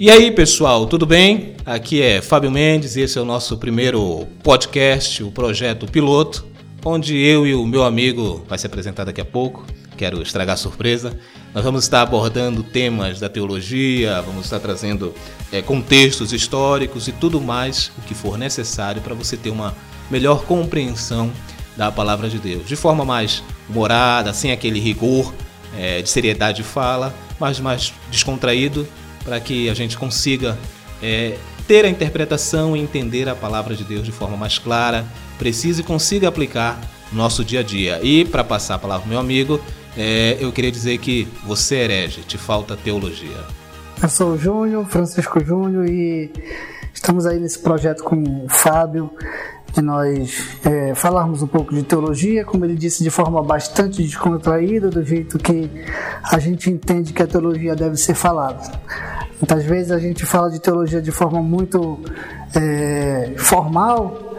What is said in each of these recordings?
E aí, pessoal, tudo bem? Aqui é Fábio Mendes e esse é o nosso primeiro podcast, o projeto piloto, onde eu e o meu amigo vai se apresentar daqui a pouco. Quero estragar a surpresa. Nós vamos estar abordando temas da teologia, vamos estar trazendo é, contextos históricos e tudo mais o que for necessário para você ter uma melhor compreensão da palavra de Deus, de forma mais humorada, sem aquele rigor é, de seriedade de fala, mas mais descontraído, para que a gente consiga é, ter a interpretação e entender a palavra de Deus de forma mais clara, precisa e consiga aplicar no nosso dia a dia. E para passar a palavra ao meu amigo, é, eu queria dizer que você é herege, te falta teologia. Eu sou o Júnior, Francisco Júnior, e estamos aí nesse projeto com o Fábio de nós é, falarmos um pouco de teologia, como ele disse, de forma bastante descontraída, do jeito que a gente entende que a teologia deve ser falada. Muitas vezes a gente fala de teologia de forma muito é, formal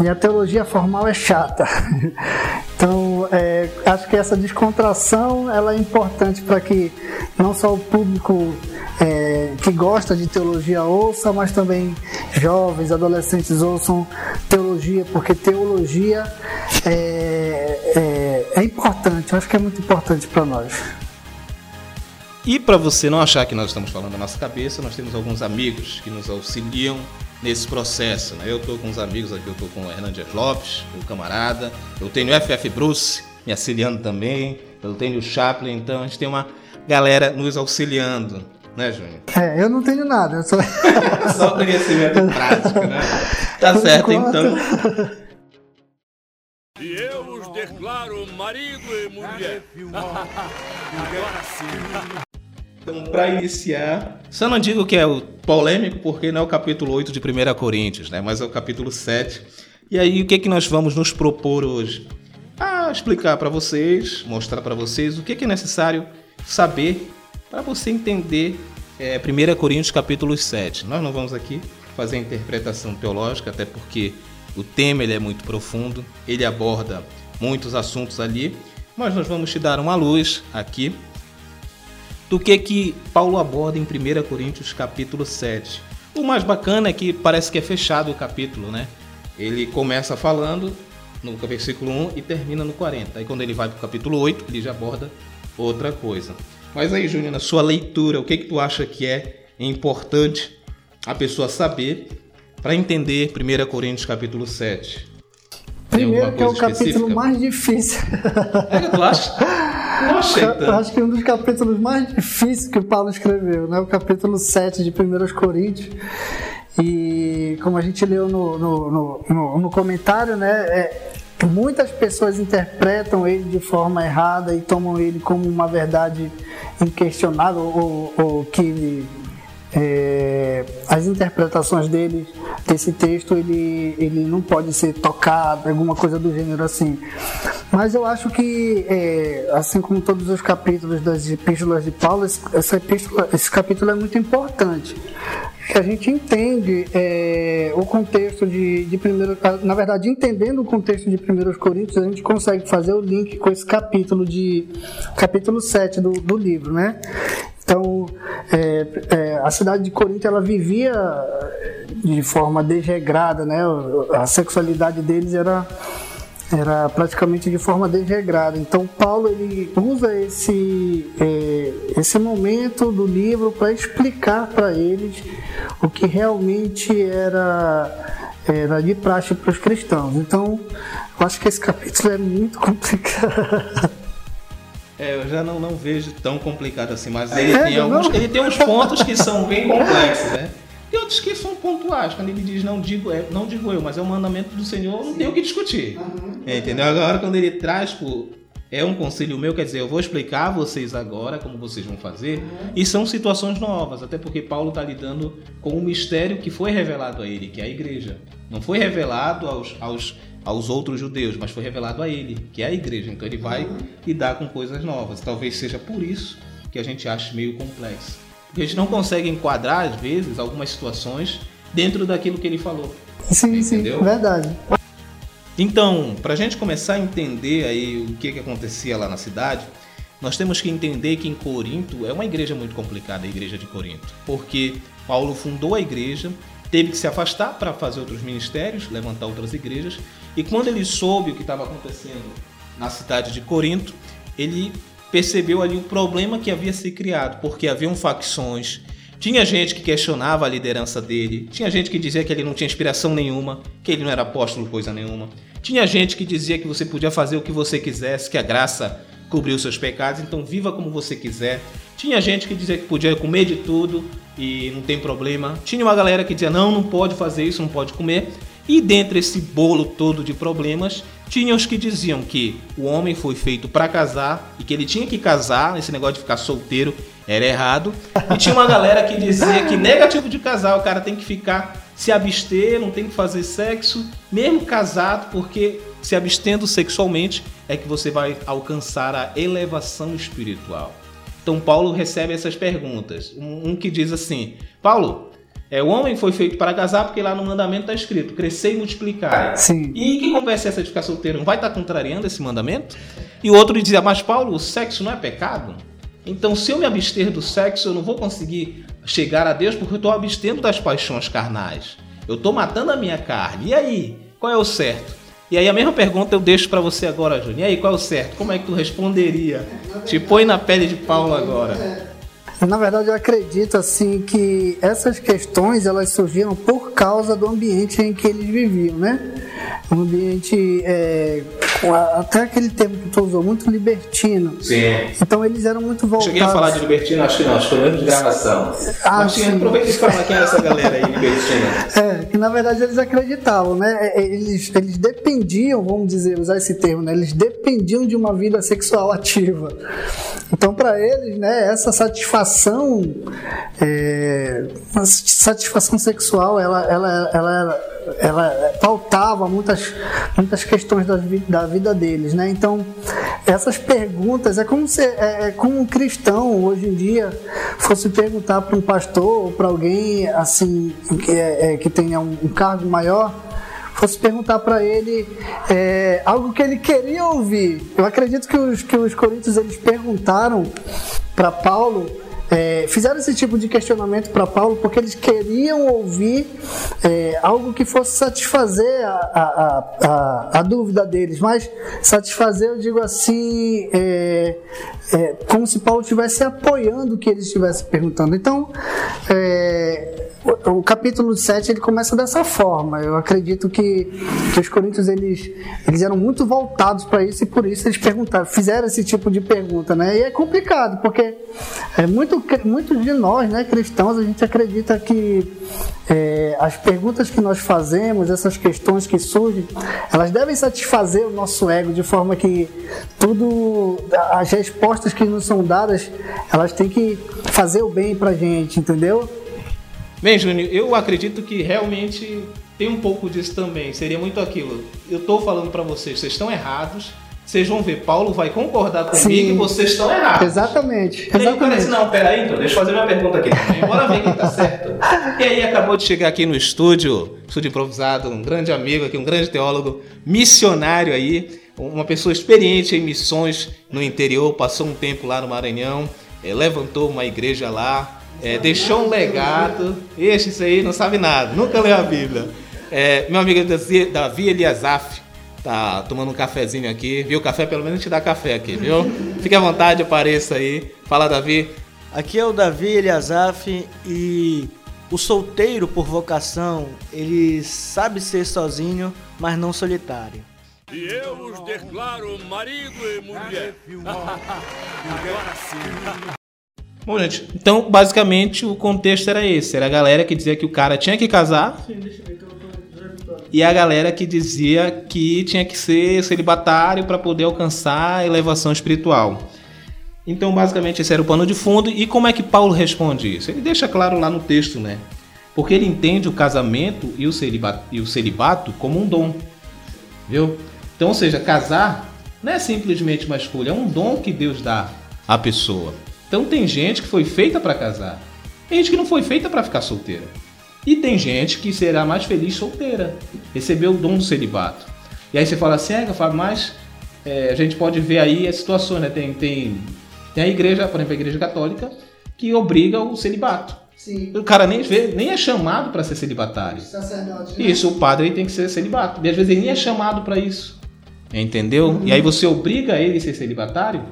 e a teologia formal é chata. Então, é, acho que essa descontração ela é importante para que não só o público é, que gosta de teologia ouça, mas também jovens, adolescentes ouçam teologia, porque teologia é, é, é importante, acho que é muito importante para nós. E para você não achar que nós estamos falando da nossa cabeça, nós temos alguns amigos que nos auxiliam nesse processo. Né? Eu estou com uns amigos aqui, eu estou com o Hernandes Lopes, meu camarada, eu tenho o FF Bruce me auxiliando também, eu tenho o Chaplin, então a gente tem uma galera nos auxiliando. Né, Júnior? É, eu não tenho nada, eu só. só conhecimento prático, né? Tá certo, então. E eu os declaro marido e mulher. Agora sim. Então, para iniciar, só não digo que é o polêmico, porque não é o capítulo 8 de 1 Coríntios, né? mas é o capítulo 7. E aí, o que, é que nós vamos nos propor hoje? A explicar para vocês, mostrar para vocês o que, é que é necessário saber para você entender é, 1 Coríntios capítulo 7. Nós não vamos aqui fazer interpretação teológica, até porque o tema ele é muito profundo, ele aborda muitos assuntos ali, mas nós vamos te dar uma luz aqui do que que Paulo aborda em 1 Coríntios capítulo 7. O mais bacana é que parece que é fechado o capítulo, né? Ele começa falando no versículo 1 e termina no 40. Aí quando ele vai para o capítulo 8, ele já aborda outra coisa. Mas aí, Júnior, na sua leitura, o que que tu acha que é importante a pessoa saber para entender 1 Coríntios capítulo 7? Primeiro que é o capítulo mais difícil. É, tu acha? Não. Eu acho que um dos capítulos mais difíceis que o Paulo escreveu, né? O capítulo 7 de 1 Coríntios. E como a gente leu no, no, no, no comentário, né? É, muitas pessoas interpretam ele de forma errada e tomam ele como uma verdade inquestionável ou, ou que é, as interpretações dele desse texto ele, ele não pode ser tocado, alguma coisa do gênero assim. Mas eu acho que, é, assim como todos os capítulos das epístolas de Paulo, essa epístola, esse capítulo é muito importante. A gente entende é, o contexto de, de primeiro, na verdade, entendendo o contexto de 1 Coríntios, a gente consegue fazer o link com esse capítulo de capítulo 7 do, do livro, né? Então, é, é, a cidade de Corinto ela vivia de forma desregrada, né? A sexualidade deles era era praticamente de forma desregrada. Então Paulo ele usa esse é, esse momento do livro para explicar para eles o que realmente era era de praxe para os cristãos. Então eu acho que esse capítulo é muito complicado. É, eu já não, não vejo tão complicado assim, mas ele, é, tem alguns, ele tem uns pontos que são bem complexos, né? Tem outros que são pontuais. Quando ele diz não digo, é, não digo eu, mas é o mandamento do Senhor, não tem o que discutir. Uhum. É, entendeu? Agora, quando ele traz, pô, é um conselho meu, quer dizer, eu vou explicar a vocês agora como vocês vão fazer, uhum. e são situações novas, até porque Paulo está lidando com um mistério que foi revelado a ele, que é a igreja. Não foi revelado aos, aos aos outros judeus, mas foi revelado a ele, que é a igreja. Então ele vai lidar com coisas novas. Talvez seja por isso que a gente acha meio complexo. Porque a gente não consegue enquadrar, às vezes, algumas situações dentro daquilo que ele falou. Sim, entendeu? sim, verdade. Então, para a gente começar a entender aí o que, que acontecia lá na cidade, nós temos que entender que em Corinto é uma igreja muito complicada, a igreja de Corinto, porque Paulo fundou a igreja, teve que se afastar para fazer outros ministérios, levantar outras igrejas, e quando ele soube o que estava acontecendo na cidade de Corinto, ele percebeu ali o problema que havia se criado, porque haviam facções, tinha gente que questionava a liderança dele, tinha gente que dizia que ele não tinha inspiração nenhuma, que ele não era apóstolo coisa nenhuma. Tinha gente que dizia que você podia fazer o que você quisesse, que a graça cobriu seus pecados, então viva como você quiser. Tinha gente que dizia que podia comer de tudo e não tem problema. Tinha uma galera que dizia não, não pode fazer isso, não pode comer. E dentre esse bolo todo de problemas, tinha os que diziam que o homem foi feito para casar e que ele tinha que casar, esse negócio de ficar solteiro era errado. E tinha uma galera que dizia que negativo de casar, o cara tem que ficar se abster, não tem que fazer sexo, mesmo casado, porque se abstendo sexualmente é que você vai alcançar a elevação espiritual. Então Paulo recebe essas perguntas. Um, que diz assim: Paulo, é, o homem foi feito para casar porque lá no mandamento está escrito crescer e multiplicar. Sim. E que conversa é essa de ficar solteiro? Não vai estar tá contrariando esse mandamento? E o outro dizia: Mas Paulo, o sexo não é pecado? Então, se eu me abster do sexo, eu não vou conseguir chegar a Deus porque eu estou abstendo das paixões carnais. Eu estou matando a minha carne. E aí? Qual é o certo? E aí a mesma pergunta eu deixo para você agora, Júnior. E aí, qual é o certo? Como é que tu responderia? Te põe na pele de Paulo agora. Na verdade, eu acredito assim que essas questões elas surgiram por causa do ambiente em que eles viviam, né? Um ambiente é, até aquele termo que tu usou, muito libertino. Sim. Então eles eram muito voltados. Cheguei a falar de libertino, acho que não, acho que foi de gravação. Ah, Mas sim. aproveita e fala quem é essa galera aí, libertina. É, que na verdade eles acreditavam, né? É, é, eles, eles dependiam, vamos dizer, usar esse termo, né? Eles dependiam de uma vida sexual ativa. Então, para eles, né, essa satisfação, é, satisfação sexual, ela, ela, ela, ela pautava muitas, muitas questões da, da vida deles, né? Então, essas perguntas é como se, é, é como um cristão hoje em dia fosse perguntar para um pastor ou para alguém assim que, é, é, que tenha um, um cargo maior fosse perguntar para ele é, algo que ele queria ouvir. Eu acredito que os, que os coríntios eles perguntaram para Paulo é, fizeram esse tipo de questionamento para Paulo porque eles queriam ouvir é, algo que fosse satisfazer a, a, a, a, dúvida deles, mas satisfazer, eu digo assim, é, é como se Paulo estivesse apoiando o que eles estivessem perguntando. Então, é, o capítulo 7 ele começa dessa forma. Eu acredito que, que os coríntios eles, eles eram muito voltados para isso e por isso eles perguntaram, fizeram esse tipo de pergunta, né? E é complicado, porque é muito, muitos de nós, né, cristãos, a gente acredita que é, as perguntas que nós fazemos, essas questões que surgem, elas devem satisfazer o nosso ego de forma que tudo, as respostas que nos são dadas, elas têm que fazer o bem para gente, entendeu? Bem, Júnior, eu acredito que realmente tem um pouco disso também. Seria muito aquilo. Eu estou falando para vocês, vocês estão errados. Vocês vão ver, Paulo vai concordar comigo Sim. e vocês estão errados. Exatamente. E aí parece, não, peraí, então, deixa eu fazer minha pergunta aqui também. Bora ver quem tá certo. E aí acabou de chegar aqui no estúdio, estúdio improvisado, um grande amigo aqui, um grande teólogo, missionário aí, uma pessoa experiente em missões no interior, passou um tempo lá no Maranhão, eh, levantou uma igreja lá, é, deixou um legado. Este, isso aí não sabe nada, nunca leu a Bíblia. É, meu amigo Davi Eliasaf tá tomando um cafezinho aqui, viu? Café, pelo menos te dá café aqui, viu? Fique à vontade, apareça aí. Fala, Davi. Aqui é o Davi Eliasaf e o solteiro por vocação, ele sabe ser sozinho, mas não solitário. E eu os declaro marido e mulher. Agora sim. Bom, gente, então basicamente o contexto era esse: era a galera que dizia que o cara tinha que casar. E a galera que dizia que tinha que ser celibatário para poder alcançar a elevação espiritual. Então, basicamente, esse era o pano de fundo. E como é que Paulo responde isso? Ele deixa claro lá no texto, né? Porque ele entende o casamento e o celibato, e o celibato como um dom. Viu? Então, ou seja, casar não é simplesmente uma escolha, é um dom que Deus dá à pessoa. Então tem gente que foi feita para casar. Tem gente que não foi feita para ficar solteira. E tem gente que será mais feliz solteira. Recebeu o dom do celibato. E aí você fala assim, é, Fábio, mas é, a gente pode ver aí as situações, né? Tem, tem Tem a igreja, por exemplo, a igreja católica, que obriga o celibato. Sim. O cara nem vê, nem é chamado para ser celibatário. Sacerdote, né? Isso, o padre tem que ser celibato. E às vezes ele nem é chamado para isso. Entendeu? E aí você obriga ele a ser celibatário.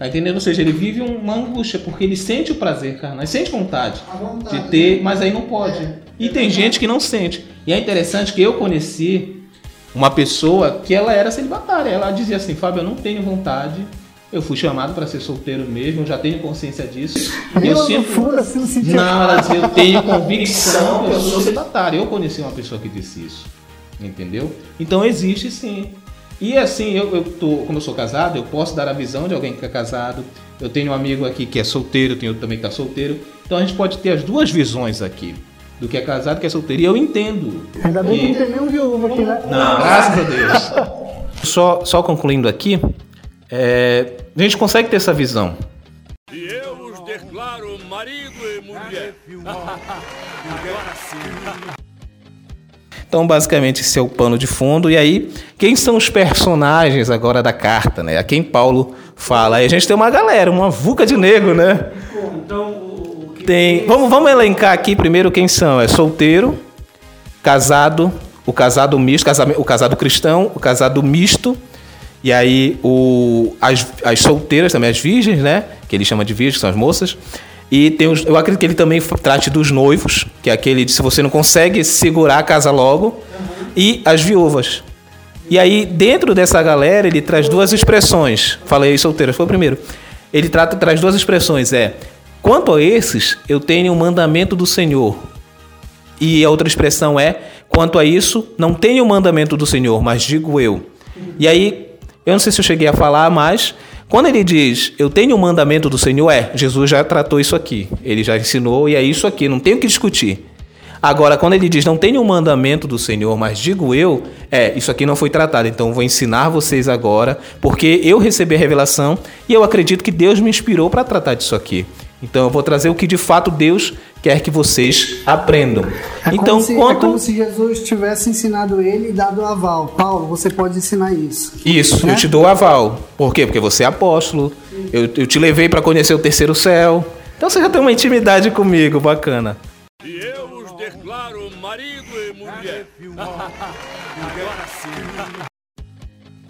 Tá entendendo? Ou seja, ele vive uma angústia, porque ele sente o prazer carnal, ele sente vontade vontade, de ter, né? mas aí não pode. É, E é tem verdade. gente que não sente. E é interessante que eu conheci uma pessoa que ela era celibatária. Ela dizia assim, Fábio, eu não tenho vontade. Eu fui chamado para ser solteiro mesmo, eu já tenho consciência disso. Eu no sempre fundo, assim, não sentia não, ela dizia, eu tenho convicção que eu sou celibatário. Eu conheci uma pessoa que disse isso. Entendeu? Então existe sim. E assim, eu, eu tô, como eu sou casado, eu posso dar a visão de alguém que é casado. Eu tenho um amigo aqui que é solteiro, tem outro também que está solteiro. Então a gente pode ter as duas visões aqui. Do que é casado e do que é solteiro. E eu entendo. Ainda bem que E- não tem nenhum viúvo aqui, né? não, graças a Deus. Só, só concluindo aqui, é, a gente consegue ter essa visão. E eu os declaro marido e mulher. Agora sim. Então, basicamente, esse é o pano de fundo. E aí, quem são os personagens agora da carta, né? A quem Paulo fala. Aí a gente tem uma galera, uma vuca de negro, né? Tem. Vamos, vamos elencar aqui primeiro quem são. É solteiro, casado, o casado misto, o casado cristão, o casado misto. E aí o, as, as solteiras também, as virgens, né? Que ele chama de virgens, que são as moças. E tem os, eu acredito que ele também trate dos noivos, que é aquele de se você não consegue segurar, casa logo. E as viúvas. E aí, dentro dessa galera, ele traz duas expressões. Falei solteiras, foi o primeiro. Ele trata, traz duas expressões. É, quanto a esses, eu tenho o mandamento do Senhor. E a outra expressão é: quanto a isso, não tenho o mandamento do Senhor, mas digo eu. E aí, eu não sei se eu cheguei a falar, mas quando ele diz eu tenho o mandamento do Senhor, é, Jesus já tratou isso aqui. Ele já ensinou e é isso aqui, não tem o que discutir. Agora, quando ele diz não tenho o mandamento do Senhor, mas digo eu, é, isso aqui não foi tratado, então vou ensinar vocês agora, porque eu recebi a revelação e eu acredito que Deus me inspirou para tratar disso aqui. Então eu vou trazer o que de fato Deus quer que vocês aprendam. É então, como se, é quanto como se Jesus tivesse ensinado ele e dado o aval. Paulo, você pode ensinar isso. Isso, Né? eu te dou aval. Por quê? Porque você é apóstolo. Eu, eu te levei para conhecer o terceiro céu. Então você já tem uma intimidade comigo, bacana. E eu os declaro marido e mulher. Agora sim.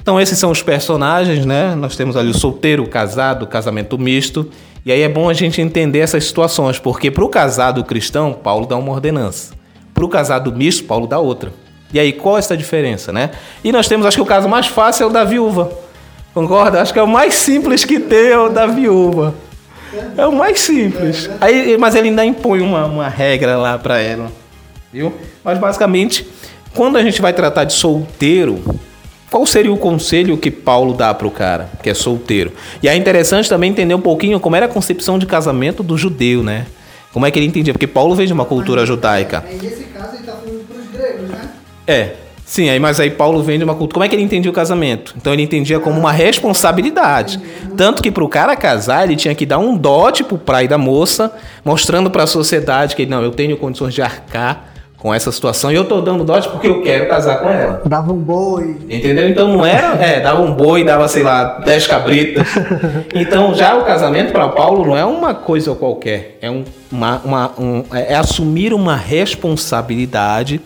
Então esses são os personagens, né? Nós temos ali o solteiro, o casado, o casamento misto. E aí é bom a gente entender essas situações, porque para o casado cristão, Paulo dá uma ordenança. Para o casado misto, Paulo dá outra. E aí qual é essa diferença, né? E nós temos, acho que o caso mais fácil é o da viúva. Concorda? Acho que é o mais simples que tem é o da viúva. É o mais simples. Aí, mas ele ainda impõe uma, uma regra lá para ela. Viu? Mas basicamente, quando a gente vai tratar de solteiro, qual seria o conselho que Paulo dá para o cara que é solteiro? E é interessante também entender um pouquinho como era a concepção de casamento do judeu, né? Como é que ele entendia? Porque Paulo veio de uma cultura judaica. Aí, nesse caso, ele está falando para os gregos, né? É. Sim, aí, mas aí Paulo vem de uma cultura. Como é que ele entendia o casamento? Então ele entendia como uma responsabilidade. Tanto que para o cara casar, ele tinha que dar um dote pro pai da moça, mostrando para a sociedade que não, eu tenho condições de arcar com essa situação e eu tô dando dote porque eu quero casar com ela. Dava um boi. Entendeu? Então não era, é, dava um boi, dava, sei lá, 10 cabritas. Então já o casamento para Paulo não é uma coisa qualquer, é, um, uma, uma- um- é assumir uma responsabilidade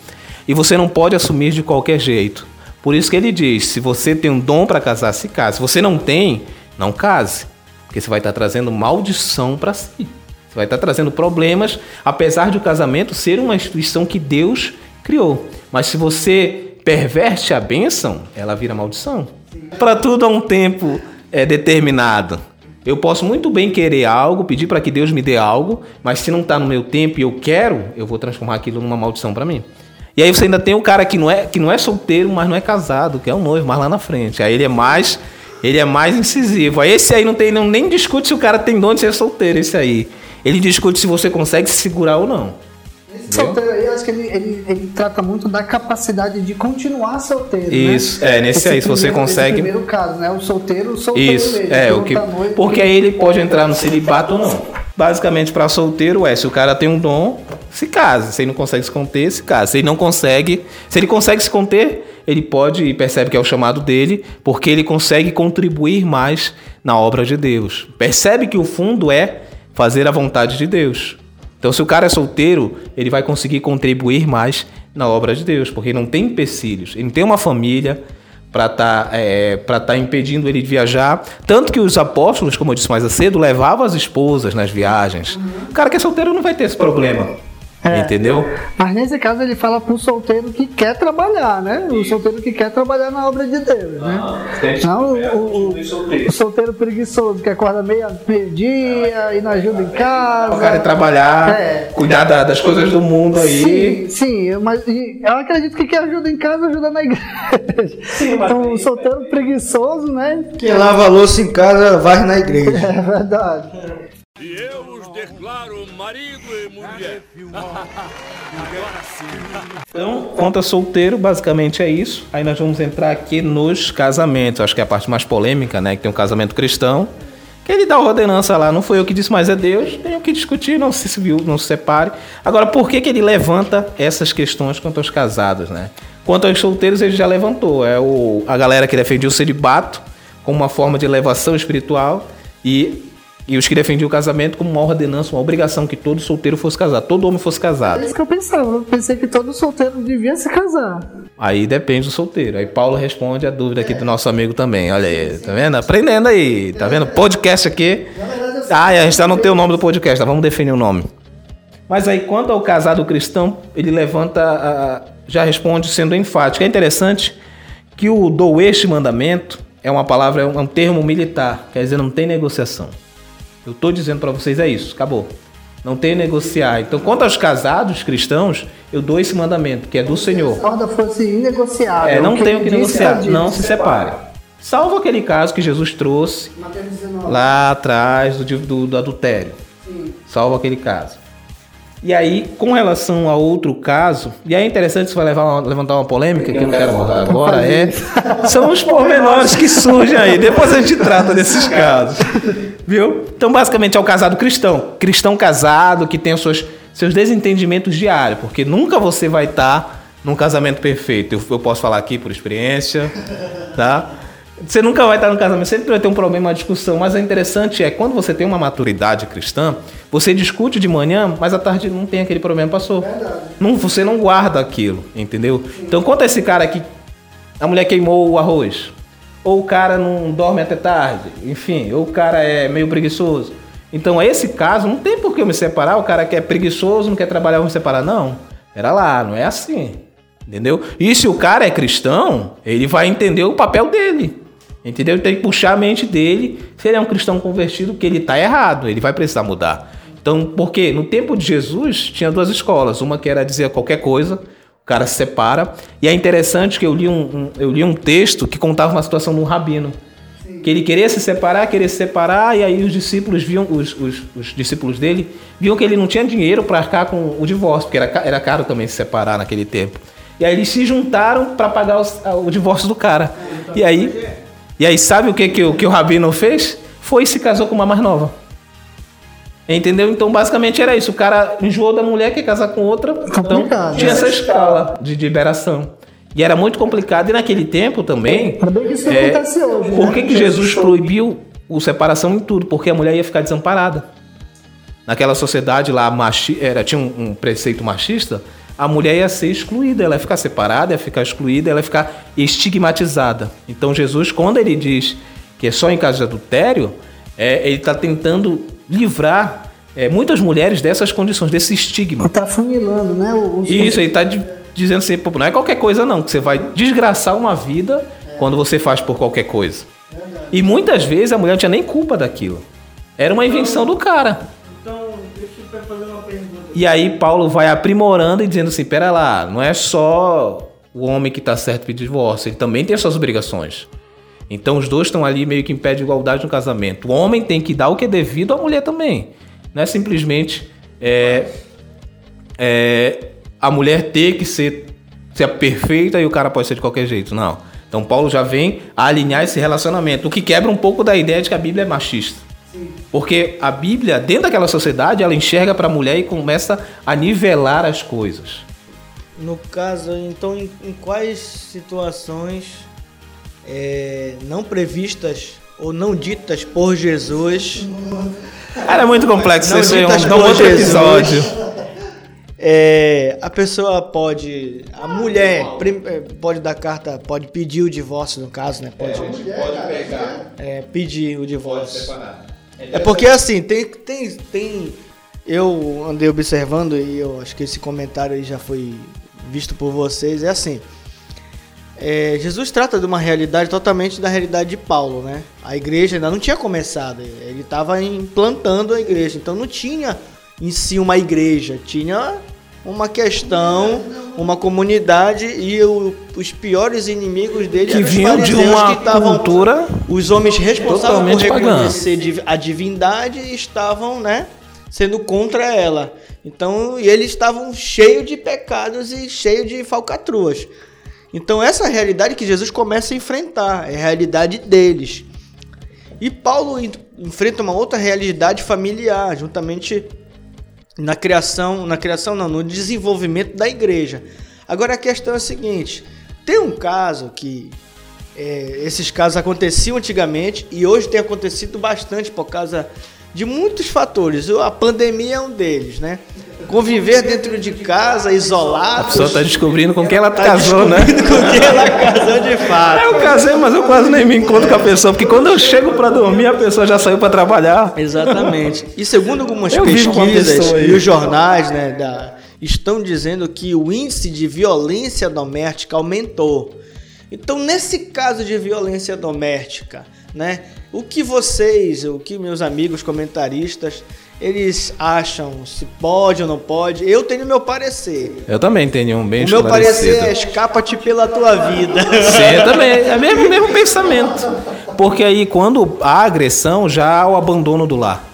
e você não pode assumir de qualquer jeito. Por isso que ele diz: se você tem um dom para casar, se case. Se você não tem, não case, porque você vai estar trazendo maldição para si. Você vai estar trazendo problemas, apesar de o casamento ser uma instituição que Deus criou. Mas se você perverte a bênção, ela vira maldição. Para tudo há um tempo é, determinado. Eu posso muito bem querer algo, pedir para que Deus me dê algo, mas se não está no meu tempo e eu quero, eu vou transformar aquilo numa maldição para mim. E aí você ainda tem um cara que não é que não é solteiro, mas não é casado, que é um noivo, mas lá na frente. Aí ele é mais ele é mais incisivo. Aí esse aí não tem não, nem discute se o cara tem dom de ser solteiro, esse aí. Ele discute se você consegue se segurar ou não. Esse solteiro aí, eu acho que ele, ele, ele trata muito da capacidade de continuar solteiro. Isso, né? é, nesse aí, se você consegue- Esse primeiro caso, né? O solteiro, o solteiro Isso, mesmo. é, o que, tá noivo, porque aí ele pode entrar no celibato ou não. Basicamente, para solteiro é, se o cara tem um dom, se casa. Se ele não consegue se conter, se casa. Se ele não consegue, se ele consegue se conter, ele pode e percebe que é o chamado dele, porque ele consegue contribuir mais na obra de Deus. Percebe que o fundo é fazer a vontade de Deus. Então, se o cara é solteiro, ele vai conseguir contribuir mais na obra de Deus, porque não tem empecilhos, ele não tem uma família para estar tá, é, tá impedindo ele de viajar. Tanto que os apóstolos, como eu disse mais cedo, levavam as esposas nas viagens. O cara que é solteiro não vai ter esse problema. É. Entendeu? Mas nesse caso ele fala para o solteiro que quer trabalhar, né? O solteiro que quer trabalhar na obra de Deus, né? Ah, não o, o, o, solteiro preguiçoso que acorda meio-dia e não ajuda em casa. O cara é trabalhar, é. cuidar das coisas do mundo aí. Sim, sim mas eu acredito que quem ajuda em casa ajuda na igreja. Sim, então o solteiro preguiçoso, né? Quem lava a louça em casa vai na igreja. É verdade. E eu os declaro marido e mulher. Então, conta solteiro, basicamente é isso. Aí nós vamos entrar aqui nos casamentos. Acho que é a parte mais polêmica, né? Que tem um casamento cristão. Que ele dá ordenança lá, não foi eu que disse, mas é Deus. Tem o que discutir, não se viu, não se separe. Agora, por que, que ele levanta essas questões quanto aos casados, né? Quanto aos solteiros, ele já levantou. É o, a galera que defendia o celibato como uma forma de elevação espiritual. E e os que defendiam o casamento como uma ordenança, uma obrigação que todo solteiro fosse casado, todo homem fosse casado. É isso que eu pensava, eu pensei que todo solteiro devia se casar. Aí depende do solteiro. Aí Paulo responde a dúvida aqui do nosso amigo também. Olha aí, tá vendo? Aprendendo aí, tá vendo? Podcast aqui. Ah, a gente já não tem o nome do podcast, tá? vamos definir o nome. Mas aí, quanto ao casado cristão, ele levanta, já responde sendo enfático. É interessante que o do este mandamento é uma palavra, é um termo militar, quer dizer, não tem negociação. Eu estou dizendo para vocês é isso, acabou. Não tem negociar. Então, quanto aos casados cristãos, eu dou esse mandamento, que é do Senhor. Se a corda fosse inegociável. É, não tem o que negociar, não se separe. Salvo aquele caso que Jesus trouxe lá atrás do, do, do adultério. Sim. Salvo aquele caso. E aí, com relação a outro caso, e aí é interessante, isso vai levar levantar uma polêmica que eu não quero abordar agora, é. São os pormenores que surgem aí. Depois a gente trata desses casos. Viu? Então, basicamente, é o casado cristão. Cristão casado que tem os seus, seus desentendimentos diários, porque nunca você vai estar num casamento perfeito. Eu, eu posso falar aqui por experiência, tá? Você nunca vai estar no casamento, sempre vai ter um problema, uma discussão. Mas o interessante é quando você tem uma maturidade cristã, você discute de manhã, mas à tarde não tem aquele problema, passou. Não, você não guarda aquilo, entendeu? Então conta esse cara que a mulher queimou o arroz, ou o cara não dorme até tarde, enfim, ou o cara é meio preguiçoso. Então, esse caso, não tem por que eu me separar. O cara que é preguiçoso, não quer trabalhar, vou me separar. Não, era lá, não é assim. Entendeu? E se o cara é cristão, ele vai entender o papel dele. Entendeu? Ele tem que puxar a mente dele. Se ele é um cristão convertido, que ele está errado, ele vai precisar mudar. Então, porque no tempo de Jesus tinha duas escolas. Uma que era dizer qualquer coisa, o cara se separa. E é interessante que eu li um, um eu li um texto que contava uma situação de um rabino. Sim. Que ele queria se separar, queria se separar, e aí os discípulos viam, os, os, os discípulos dele, viam que ele não tinha dinheiro para arcar com o divórcio, porque era, era caro também se separar naquele tempo. E aí eles se juntaram para pagar os, o divórcio do cara. E aí e aí, sabe o que, que, o, que o Rabino fez? Foi e se casou com uma mais nova. Entendeu? Então, basicamente era isso. O cara enjoou da mulher, quer casar com outra. Então, tinha essa escala de liberação. E era muito complicado. E naquele tempo também. Também isso é, acontece hoje. Por que, né? que Jesus proibiu o separação em tudo? Porque a mulher ia ficar desamparada. Naquela sociedade lá, machi, era, tinha um, um preceito machista a mulher ia ser excluída, ela ia ficar separada, ia ficar excluída, ela ia ficar estigmatizada. Então Jesus, quando ele diz que é só em caso de adultério, é, ele está tentando livrar é, muitas mulheres dessas condições, desse estigma. Está funilando, né? O, Isso, ele está dizendo assim, não é qualquer coisa não, que você vai desgraçar uma vida é. quando você faz por qualquer coisa. E muitas vezes a mulher não tinha nem culpa daquilo. Era uma invenção do cara. E aí Paulo vai aprimorando e dizendo assim, pera lá, não é só o homem que está certo pedir divórcio, ele também tem as suas obrigações. Então os dois estão ali meio que em pé de igualdade no casamento. O homem tem que dar o que é devido à mulher também. Não é simplesmente é, é, a mulher ter que ser, ser perfeita e o cara pode ser de qualquer jeito. Não. Então Paulo já vem a alinhar esse relacionamento, o que quebra um pouco da ideia de que a Bíblia é machista. Porque a Bíblia, dentro daquela sociedade, ela enxerga para a mulher e começa a nivelar as coisas. No caso, então, em, em quais situações é, não previstas ou não ditas por Jesus. Cara, é muito complexo. Não Isso é um, ditas dá um por outro Jesus. episódio. É, a pessoa pode. A mulher prim- é, pode dar carta, pode pedir o divórcio, no caso, né? Pode Pode pegar, é, pedir o divórcio. separar. É porque assim, tem, tem, tem. Eu andei observando e eu acho que esse comentário aí já foi visto por vocês. É assim. É, Jesus trata de uma realidade totalmente da realidade de Paulo, né? A igreja ainda não tinha começado, ele estava implantando a igreja, então não tinha em si uma igreja, tinha uma questão, uma comunidade e o- os piores inimigos dele Que vinham de uma que estavam cultura os homens responsáveis por pagã. reconhecer div- a divindade estavam, né, sendo contra ela. Então, e eles estavam cheios de pecados e cheios de falcatruas. Então, essa é realidade que Jesus começa a enfrentar, é a realidade deles. E Paulo en- enfrenta uma outra realidade familiar, juntamente na criação, na criação não, no desenvolvimento da igreja. Agora a questão é a seguinte: tem um caso que é, esses casos aconteciam antigamente e hoje tem acontecido bastante por causa de muitos fatores. A pandemia é um deles, né? Conviver dentro de casa, isolado. A pessoa tá descobrindo com quem ela casou, né? com quem ela casou de fato. Eu casei, mas eu quase nem me encontro com a pessoa, porque quando eu chego pra dormir, a pessoa já saiu pra trabalhar. Exatamente. E segundo algumas Eu pesquisas e os jornais, né, da- estão dizendo que o índice de violência doméstica aumentou. Então, nesse caso de violência doméstica, né, o que vocês, o que meus amigos comentaristas, eles acham se pode ou não pode? Eu tenho meu parecer. Eu também tenho um bem o meu parecer é escapa-te pela tua vida. Sim, eu também. É o mesmo, mesmo pensamento. Porque aí, quando há agressão, já há o abandono do lar.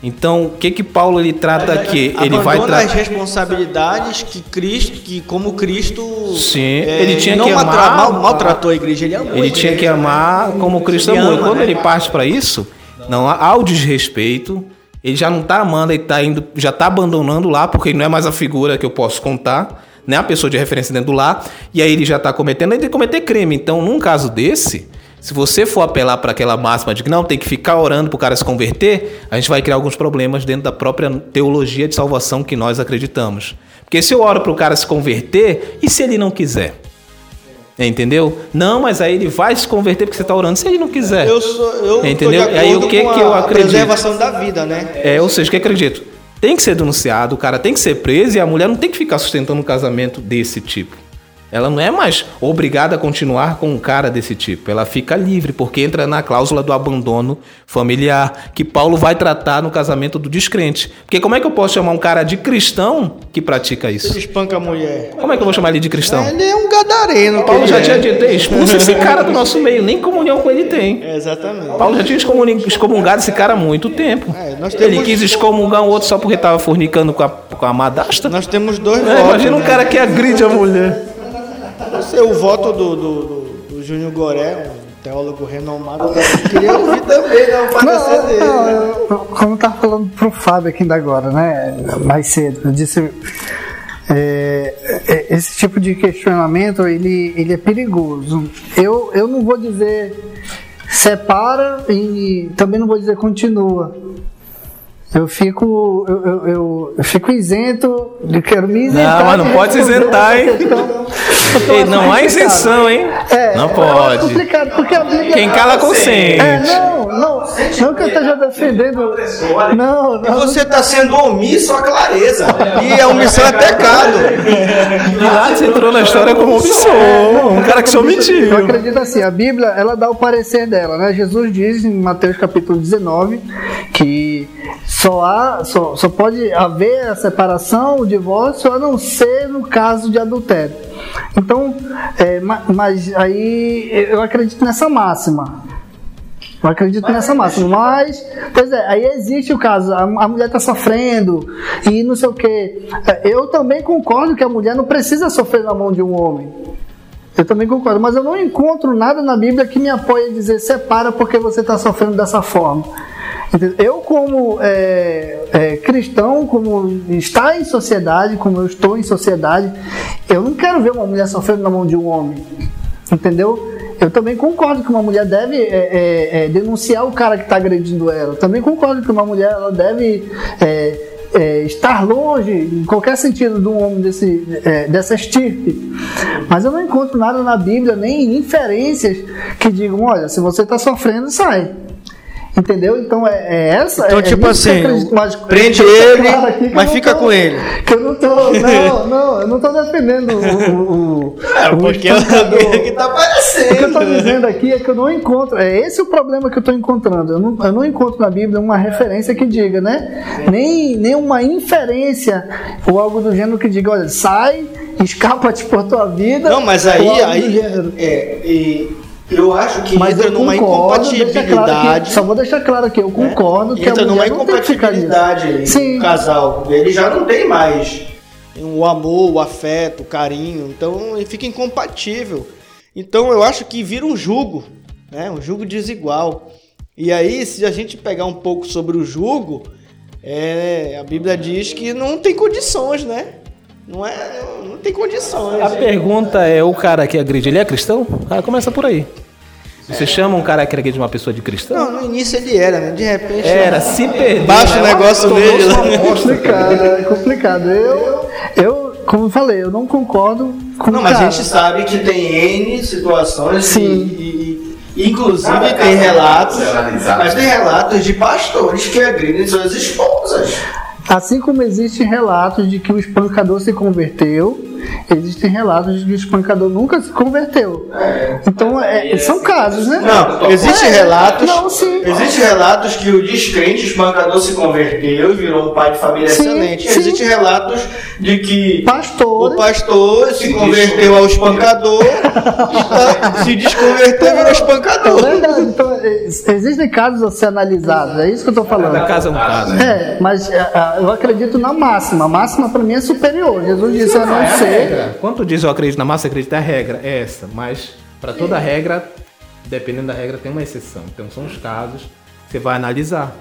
Então, o que que Paulo ele trata aqui? Ele vai Abandona as tratar. responsabilidades que Cristo, que como Cristo Sim, é, ele tinha não que amar- mal- maltratou a igreja, ele amou. Ele tinha que amar como Cristo amou. E quando né? ele parte para isso, não há, há o desrespeito. Ele já não tá amando, ele tá indo, já tá abandonando lá, porque ele não é mais a figura que eu posso contar, né? A pessoa de referência dentro do lar. E aí ele já tá cometendo, ele tem que cometer crime. Então, num caso desse, se você for apelar para aquela máxima de que não tem que ficar orando pro cara se converter, a gente vai criar alguns problemas dentro da própria teologia de salvação que nós acreditamos. Porque se eu oro pro cara se converter, e se ele não quiser? Entendeu? Não, mas aí ele vai se converter porque você está orando. Se ele não quiser. Eu sou, eu Entendeu? de E aí, o que que eu a acredito? preservação da vida, né? É, ou seja, o que eu acredito? Tem que ser denunciado, o cara tem que ser preso e a mulher não tem que ficar sustentando um casamento desse tipo. Ela não é mais obrigada a continuar com um cara desse tipo. Ela fica livre, porque entra na cláusula do abandono familiar, que Paulo vai tratar no casamento do descrente. Porque como é que eu posso chamar um cara de cristão que pratica Ele isso? espanca a mulher. Como é que eu vou chamar ele de cristão? Ele é um gadareno. Paulo ele já é. tinha dito, "Ei, expulsa esse cara do nosso meio, nem comunhão com ele tem. É, Exatamente. Paulo já tinha excomungado esse cara há muito tempo. É, nós Ele temos- quis excomungar um outro só porque estava fornicando com a, com a madasta. Nós temos dois É, votos. imagina um né? cara que agride a mulher. É o voto do, do, do, do Júnior Goré, um teólogo renomado. Eu queria ouvir também, né? O parecer dele. Não, né? eu- como eu estava falando pro Fábio aqui ainda agora, né? Mais cedo, eu disse. é, é, esse tipo de questionamento ele, ele é perigoso. Eu, eu não vou dizer separa e também não vou dizer continua. Eu fico, eu, eu, eu- eu fico isento, eu quero me isentar. Não, mas não de pode se isentar, hein? eu Ei, não há isenção, hein? É, Não eu pode. complicado, porque a Bíblia Quem cala consente. é, não, não, não que eu esteja defendendo. Não, não. Você está sendo omisso à clareza. E a omissão é pecado. E lá você entrou na história como omissor. Um cara que se Eu omitiu. acredito assim, a Bíblia, ela dá o parecer dela, né? Jesus diz em Mateus capítulo 19 que só há, só, só pode haver a separação, o divórcio, a não ser no caso de adultério. Então, é, ma- mas aí eu acredito nessa máxima. Eu acredito nessa máxima, mas, pois é, aí existe o caso, a, a mulher está sofrendo e não sei o quê. É, Eu também concordo que a mulher não precisa sofrer na mão de um homem. Eu também concordo, mas eu não encontro nada na Bíblia que me apoie a dizer separa porque você está sofrendo dessa forma. Eu, como é, é, cristão, como está em sociedade, como eu estou em sociedade, eu não quero ver uma mulher sofrendo na mão de um homem. Entendeu? Eu também concordo que uma mulher deve é, é, é, denunciar o cara que está agredindo ela. Também concordo que uma mulher ela deve é, é, estar longe, em qualquer sentido, de um homem desse, é, dessa estirpe. Mas eu não encontro nada na Bíblia, nem inferências que digam: olha, se você está sofrendo, sai. Entendeu? Então é, é essa. Então, é, tipo nisso que eu assim, acredito, mas prende tô ele, claro aqui mas fica tô- com ele. Que eu não tô. Não, não, eu não tô defendendo o. o, o É, o porque é o que tá O que eu aparecendo. estou dizendo aqui é que eu não encontro. É esse o problema que eu estou encontrando. Eu não, eu não encontro na Bíblia uma referência que diga, né? Nem, nem uma inferência ou algo do gênero que diga, olha, sai, escapa-te por tua vida. Não, mas aí, aí gênero. é, e eu acho que Mas entra numa concordo, claro que, incompatibilidade. só vou deixar claro aqui, eu concordo que entra a numa que ficar ali. incompatibilidade Sim. o casal. Ele já não tem mais o amor, o afeto, o carinho. Então ele fica incompatível. Então eu acho que vira um jugo, né? Um jugo desigual. E aí, se a gente pegar um pouco sobre o jugo, é, a Bíblia diz que não tem condições, né? Não é, não tem condições. A pergunta é: o cara que agride, ele é cristão? Ah, começa por aí. Você chama um cara que agride uma pessoa de cristão? Não, no início ele era, né? De repente. Era, se perder. Baixa o né? negócio dele, né? É complicado, é complicado. Eu, eu, como eu falei, eu não concordo com Não, o mas a cara. gente sabe que tem N situações Sim. e, e- inclusive tem relatos, é mas tem relatos de pastores que agridem suas esposas. Assim como existem relatos de que o espancador se converteu, existem relatos de que o espancador nunca se converteu. Então, é, são casos, né? Não, existem É, relatos. não, sim. Existem relatos que o descrente espancador se converteu e virou um pai de família Sim, excelente. sim. Existem relatos de que Pastores. o pastor se converteu ao espancador e tá- se desconverteu e virou É espancador. verdade. Então, é, existem casos a ser analisados, é isso que eu estou falando. Cada caso é um caso. É, mas é, é, eu acredito na máxima. A máxima para mim é superior. Jesus disse a não É ser. Regra. Quando tu diz eu acredito na massa, acredita é a regra, é essa. Mas para toda regra, dependendo da regra, tem uma exceção. Então são os casos que você vai analisar.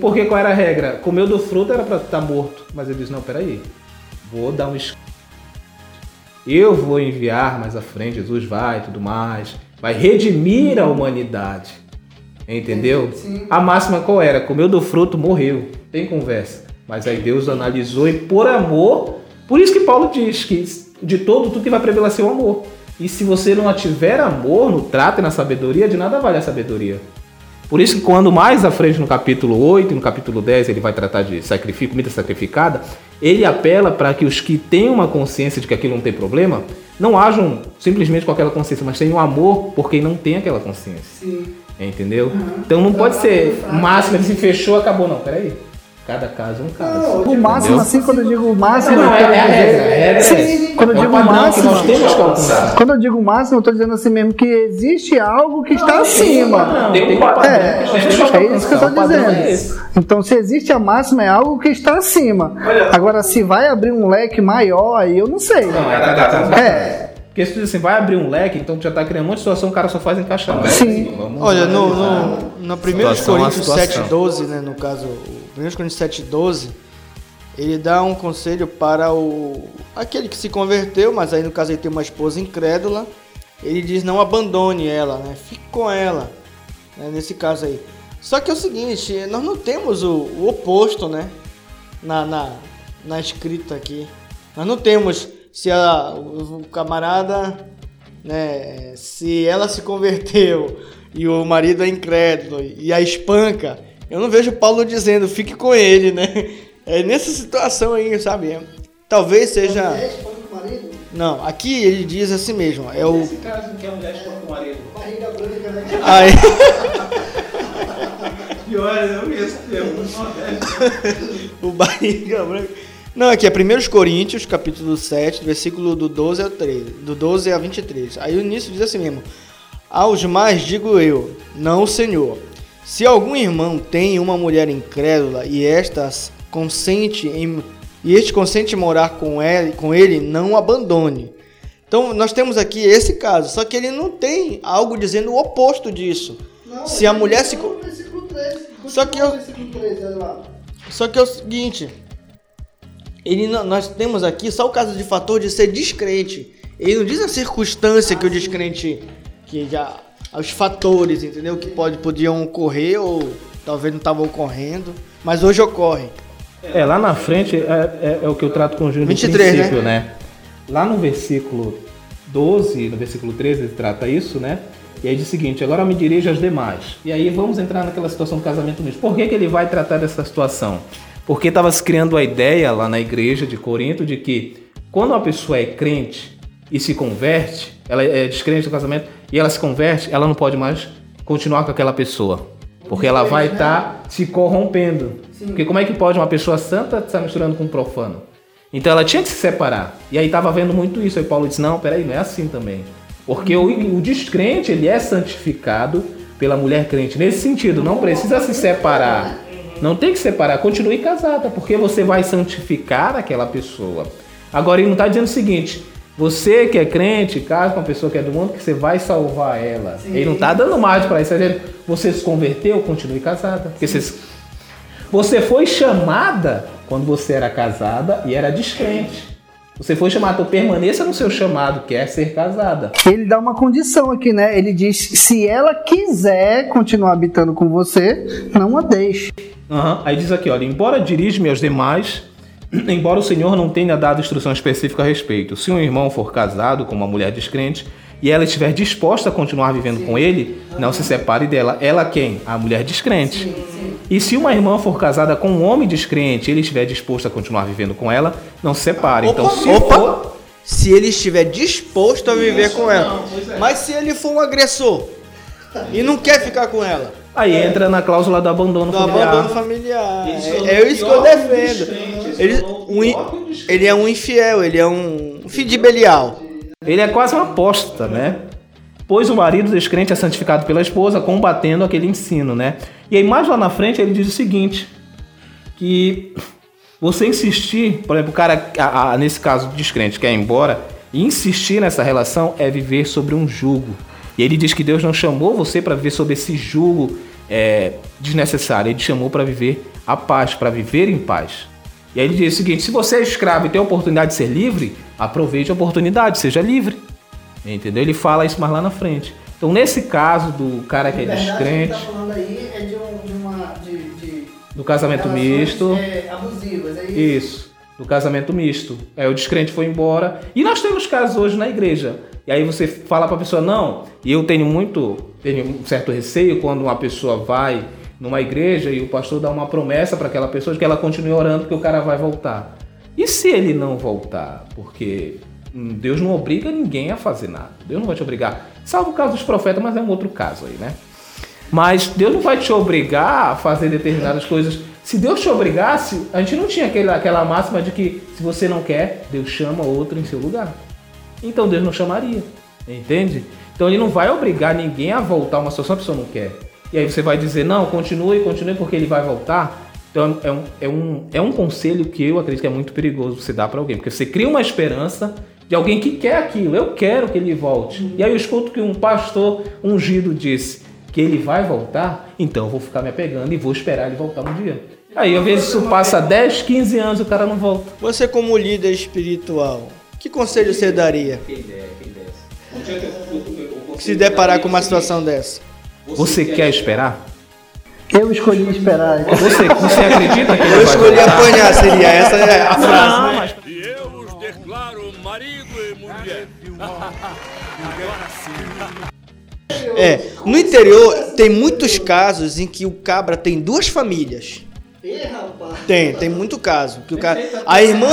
Porque qual era a regra? Comeu do fruto era para estar morto. Mas ele diz, não, peraí. Vou dar um Eu vou enviar mais à frente, Jesus vai e tudo mais. Vai redimir a humanidade. Entendeu? A máxima qual era? Comeu do fruto, morreu. Tem conversa. Mas aí Deus analisou e por amor. Por isso que Paulo diz que de todo tudo que vai prevalecer o amor. E se você não tiver amor no trato e na sabedoria, de nada vale a sabedoria. Por isso que quando mais à frente no capítulo 8 e no capítulo 10 ele vai tratar de sacrifício, comida sacrificada, ele apela para que os que têm uma consciência de que aquilo não tem problema, não ajam simplesmente com aquela consciência, mas tenham amor por quem não tem aquela consciência. Entendeu? Então não pode ser máximo, ele se fechou, acabou. Não, peraí. Cada caso é um caso. O máximo, Entendeu? assim, quando eu digo máximo. Não, eu é, quero é regra é Sim, quando eu É o digo que máximo. nós temos que alcançar. Quando eu digo máximo, eu estou dizendo assim mesmo que existe algo que está acima. Tem um padrão É, é isso que eu estou O dizendo. é esse. Então, se existe a máxima, é algo que está acima. Agora, se vai abrir um leque maior, aí eu não sei. Não, é. É, Porque se tu diz assim, vai abrir um leque, então tu já tá criando um monte de situação, o cara só faz encaixar. Sim. Vamos Olha, no, no, no 1 Situação a Coríntios situação. 7,12, né, no caso, o 1 Coríntios 7,12, ele dá um conselho para o aquele que se converteu, mas aí no caso ele tem uma esposa incrédula, ele diz não abandone ela, né, fique com ela, né, nesse caso aí. Só que é o seguinte, nós não temos o, o oposto, né, na, na, na escrita aqui. Nós não temos se a, o, o camarada, né, se ela se converteu e o marido é incrédulo e a espanca, eu não vejo Paulo dizendo fique com ele, né? É nessa situação aí, sabe? É- Talvez seja. Não, aqui ele diz assim mesmo, é o. caso que a mulher espanca o marido. Aí, Pior, eu mesmo. o barriga branca. Não, aqui é 1 Coríntios, capítulo 7, versículo do 12 ao 13, do 12 a 23. Aí o início diz assim mesmo: Aos mais digo eu, não o Senhor. Se algum irmão tem uma mulher incrédula e esta consente em e este consente em morar com ele, com ele, não o abandone. Então nós temos aqui esse caso, só que ele não tem algo dizendo o oposto disso. Se a mulher se co- Só que eu- Só que é o seguinte, ele não- nós temos aqui só o caso de fator de ser descrente. Ele não diz a circunstância que o descrente, que já os fatores, entendeu, que pode podiam ocorrer ou talvez não estavam ocorrendo, mas hoje ocorre. É, lá na frente é, é- é o que eu trato com o Júnior 23, do princípio, né? Lá no versículo 12, no versículo 13, ele trata isso, né? E aí diz o seguinte, agora me dirijo aos demais. E aí vamos entrar naquela situação do casamento misto. Por que, que ele vai tratar dessa situação? Porque estava se criando a ideia lá na igreja de Corinto de que quando uma pessoa é crente e se converte, ela é descrente do casamento, e ela se converte, ela não pode mais continuar com aquela pessoa. Porque ela vai estar se corrompendo. Porque como é que pode uma pessoa santa estar misturando com um profano? Então ela tinha que se separar. E aí estava vendo muito isso. Aí Paulo disse: Não, peraí, não é assim também. Porque o, o descrente, ele é santificado pela mulher crente. Nesse sentido, não precisa se separar. Não tem que separar, continue casada, porque você vai santificar aquela pessoa. Agora, ele não está dizendo o seguinte: você que é crente, casa com uma pessoa que é do mundo, que você vai salvar ela. Ele não está dando margem para isso. Ele você se converteu, continue casada. Porque você, você foi chamada quando você era casada e era descrente. Você foi chamada, então permaneça no seu chamado, que é ser casada. Ele dá uma condição aqui, né? Ele diz: se ela quiser continuar habitando com você, não a deixe. Aham. Aí diz aqui, olha, embora dirige-me aos demais, embora o Senhor não tenha dado instrução específica a respeito, se um irmão for casado com uma mulher descrente e ela estiver disposta a continuar vivendo com ele, não se separe dela. Ela quem? A mulher descrente. E se uma irmã for casada com um homem descrente e ele estiver disposto a continuar vivendo com ela, não se separe. Então, se opa, for... se ele estiver disposto a viver com ela. Mas se ele for um agressor e não quer ficar com ela, Aí entra na cláusula do abandono do familiar. abandono familiar. Isso é É, é isso que eu defendo. Ele, é um ele é um infiel, ele é um filho de Belial. Ele é quase uma aposta, né? Pois o marido descrente é santificado pela esposa, combatendo aquele ensino, né? E aí, mais lá na frente, ele diz o seguinte: que você insistir, por exemplo, o cara, a- a- nesse caso, descrente, quer ir embora, e insistir nessa relação é viver sobre um jugo. E ele diz que Deus não chamou você para viver sobre esse jugo é, desnecessário, ele te chamou para viver a paz, para viver em paz. E aí ele diz o seguinte: se você é escravo e tem a oportunidade de ser livre, aproveite a oportunidade, seja livre. Entendeu? Ele fala isso mais lá na frente. Então, nesse caso do cara que é descrente, falando aí é de, uma. De, do casamento misto, abusivas. É isso, do casamento misto. Aí o descrente foi embora. E nós temos casos hoje na igreja. E aí você fala para a pessoa, não, e eu tenho muito, tenho um certo receio quando uma pessoa vai numa igreja e o pastor dá uma promessa para aquela pessoa de que ela continue orando que o cara vai voltar. E se ele não voltar? Porque hum, Deus não obriga ninguém a fazer nada. Deus não vai te obrigar. Salvo o caso dos profetas, mas é um outro caso aí, né? Mas Deus não vai te obrigar a fazer determinadas coisas. Se Deus te obrigasse, a gente não tinha aquela, aquela máxima de que se você não quer, Deus chama outro em seu lugar. Então Deus não chamaria. Entende? Então ele não vai obrigar ninguém a voltar a uma situação que a pessoa não quer. E aí você vai dizer, não, continue, continue, porque ele vai voltar. Então é um, é um, é um conselho que eu acredito que é muito perigoso você dar para alguém. Porque você cria uma esperança de alguém que quer aquilo. Eu quero que ele volte. E aí eu escuto que um pastor ungido disse que ele vai voltar, então eu vou ficar me apegando e vou esperar ele voltar um dia. Aí às vezes isso passa 10, 15 anos e o cara não volta. Você como líder espiritual, que conselho você daria se deparar com uma situação dessa? Você quer esperar? Eu escolhi esperar. Você, você acredita que ele Eu vai escolhi voltar? apanhar, seria essa é a frase. Não, mas E eu os declaro marido e mulher. Agora sim. É, no interior tem muitos casos em que o cabra tem duas famílias. Tem, tem muito caso. Que o cara, a, irmã,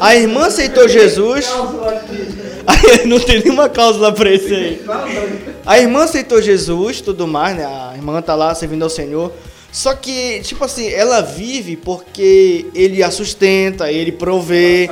a irmã aceitou Jesus. Não tem nenhuma cláusula pra isso aí. A irmã aceitou Jesus, tudo mais, né? A irmã tá lá servindo ao Senhor. Só que, tipo assim, ela vive porque ele a sustenta, ele provê.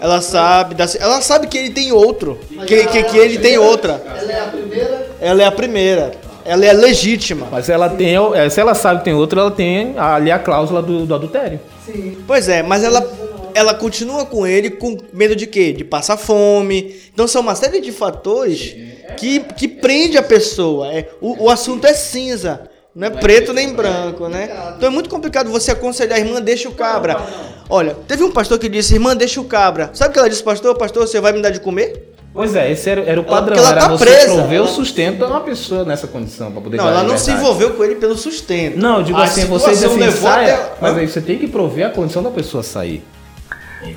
Ela sabe, da- ela sabe que ele tem outro, que, que, que ele tem outra. Ela é a primeira. Ela é a primeira. Ela é legítima. Mas ela tem, é, se ela sabe que tem outro, ela tem ali a cláusula do, do adultério. Sim. Pois é, mas ela, ela continua com ele com medo de quê? De passar fome. Então são uma série de fatores que, que prende a pessoa. É, o, o assunto é cinza. Não é preto nem branco, né? Então é muito complicado você aconselhar a irmã, deixa o cabra. Olha, teve um pastor que disse, irmã, deixa o cabra. Sabe o que ela disse, pastor? Pastor, você vai me dar de comer? Pois é, esse era, era o Ela- padrão. ela era tá você presa. prover o sustento a uma pessoa nessa condição pra poder Não, ela não se envolveu com ele pelo sustento. Não, eu digo A assim, você diz situação assim, levou saia, até- mas aí você tem que prover a condição da pessoa sair.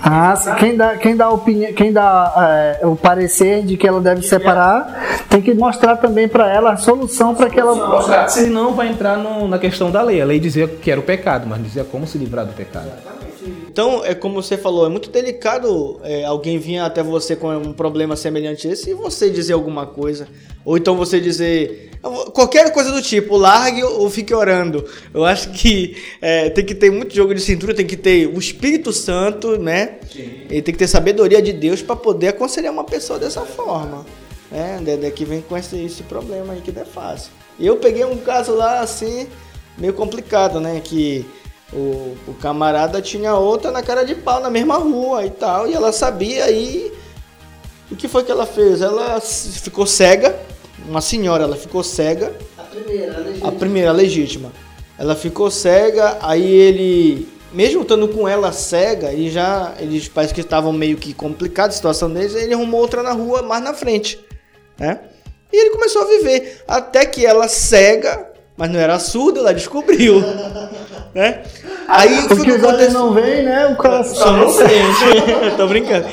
Ah, quem dá, quem dá opinião, quem dá é, o parecer de que ela deve separar, tem que mostrar também para ela a solução para que ela. Senão vai entrar no- na questão da lei. A lei dizia que era o pecado, mas dizia como se livrar do pecado. Então, é como você falou, é muito delicado é, alguém vir até você com um problema semelhante a esse e você dizer alguma coisa. Ou então você dizer qualquer coisa do tipo, largue ou fique orando. Eu acho que é, tem que ter muito jogo de cintura, tem que ter o Espírito Santo, né? E tem que ter sabedoria de Deus para poder aconselhar uma pessoa dessa forma. Né? De- de que vem com esse, esse problema aí que não é fácil. E eu peguei um caso lá assim, meio complicado, né? Que o, o camarada tinha outra na cara de pau na mesma rua e tal, e ela sabia aí o que foi que ela fez? Ela ficou cega, uma senhora, ela ficou cega, A primeira, a primeira, a legítima. Ela ficou cega, aí ele, mesmo estando com ela cega, e já eles parece que estavam meio que complicados a situação deles, ele arrumou outra na rua mais na frente, né? E ele começou a viver, até que ela cega, mas não era surda, ela descobriu, né? Aí O que olhos não veem, né? O coração. só não sente. Tô brincando.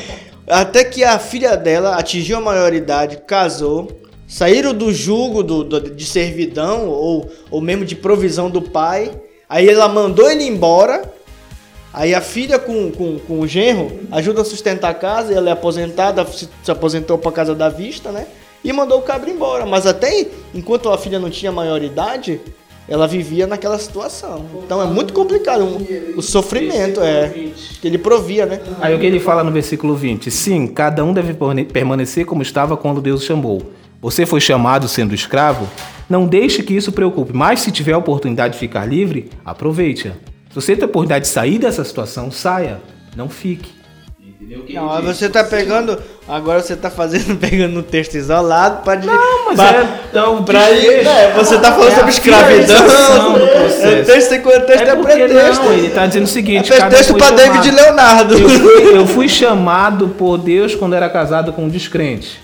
Até que a filha dela atingiu a maioridade, casou, saíram do jugo do, do- de servidão ou, ou mesmo de provisão do pai. Aí ela mandou ele embora. Aí a filha com, com, com o genro ajuda a sustentar a casa. Ela é aposentada, se, se aposentou para casa da vista, né? E mandou o cabra embora. Mas até enquanto a filha não tinha maioridade, ela vivia naquela situação. Então é muito complicado. um- o sofrimento é que ele provia, né? Aí o que ele fala no versículo 20? Sim, cada um deve permanecer como estava quando Deus o chamou. Você foi chamado sendo escravo? Não deixe que isso preocupe, mas se tiver a oportunidade de ficar livre, aproveite-a. Se você tem a oportunidade de sair dessa situação, saia, não fique. Entendeu o que Não, diz? você tá pegando. Agora você tá fazendo, pegando um texto isolado pra. Não, mas pra, é- então, pra desfecho. né, Você tá falando É sobre escravidão. É texto sem texto é, É pretexto. não, ele tá dizendo o seguinte, É cada texto foi pra chamado. David Leonardo. Eu fui, eu fui chamado por Deus quando era casado com um descrente.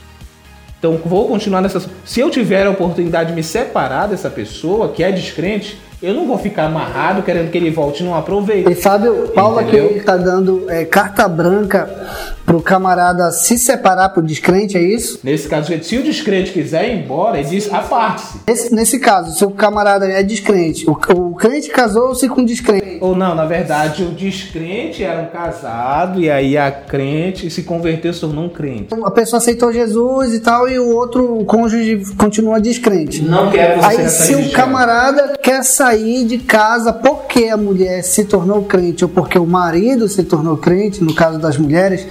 Então vou continuar nessa. Se eu tiver a oportunidade de me separar dessa pessoa que é descrente, eu não vou ficar amarrado querendo que ele volte, não aproveite. E Fábio, Paulo aqui Entendeu? está dando é, carta branca pro camarada se separar pro descrente, é isso? Nesse caso, se o descrente quiser ir embora, ele diz aparte-se. Nesse, nesse caso, se o camarada é descrente, o, o crente casou-se com descrente. Ou não, na verdade, o descrente era um casado e aí a crente se converteu, se tornou um crente. A pessoa aceitou Jesus e tal, e o outro o cônjuge continua descrente. Não quero que você Aí, se o camarada quer sair de casa porque a mulher se tornou crente ou porque o marido se tornou crente, no caso das mulheres,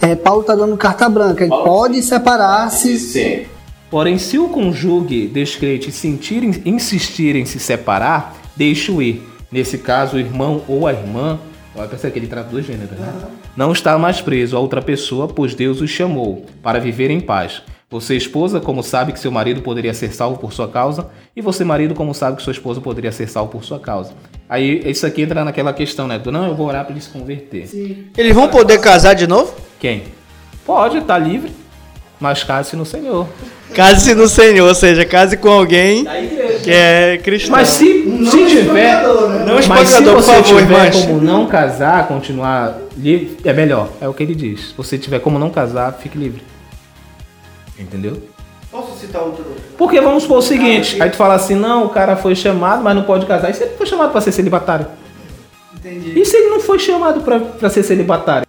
é, Paulo está dando carta branca. Ele pode separar-se. Porém, se o conjugue descrente sentir, insistir em se separar, deixe-o ir. Nesse caso, o irmão ou a irmã, olha, pensa que ele trata dois gêneros, né? Não está mais preso a outra pessoa, pois Deus os chamou para viver em paz. Você, esposa, como sabe que seu marido poderia ser salvo por sua causa, e você, marido, como sabe que sua esposa poderia ser salvo por sua causa. Aí, isso aqui entra naquela questão, né? Do, não, eu vou orar para ele se converter. Eles vão poder casar de novo? Quem? Pode, tá livre, mas case no Senhor. Case no Senhor, ou seja, case com alguém que é cristão. Mas se, se tiver. Não mas se você favor, tiver irmãs. como não casar, continuar livre, é melhor. É o que ele diz. Se você tiver como não casar, fique livre. Entendeu? Posso citar outro? Porque vamos supor o seguinte: aí tu fala assim, não, o cara foi chamado, mas não pode casar. E se ele foi chamado pra ser celibatário? Entendi. E se ele não foi chamado pra ser celibatário?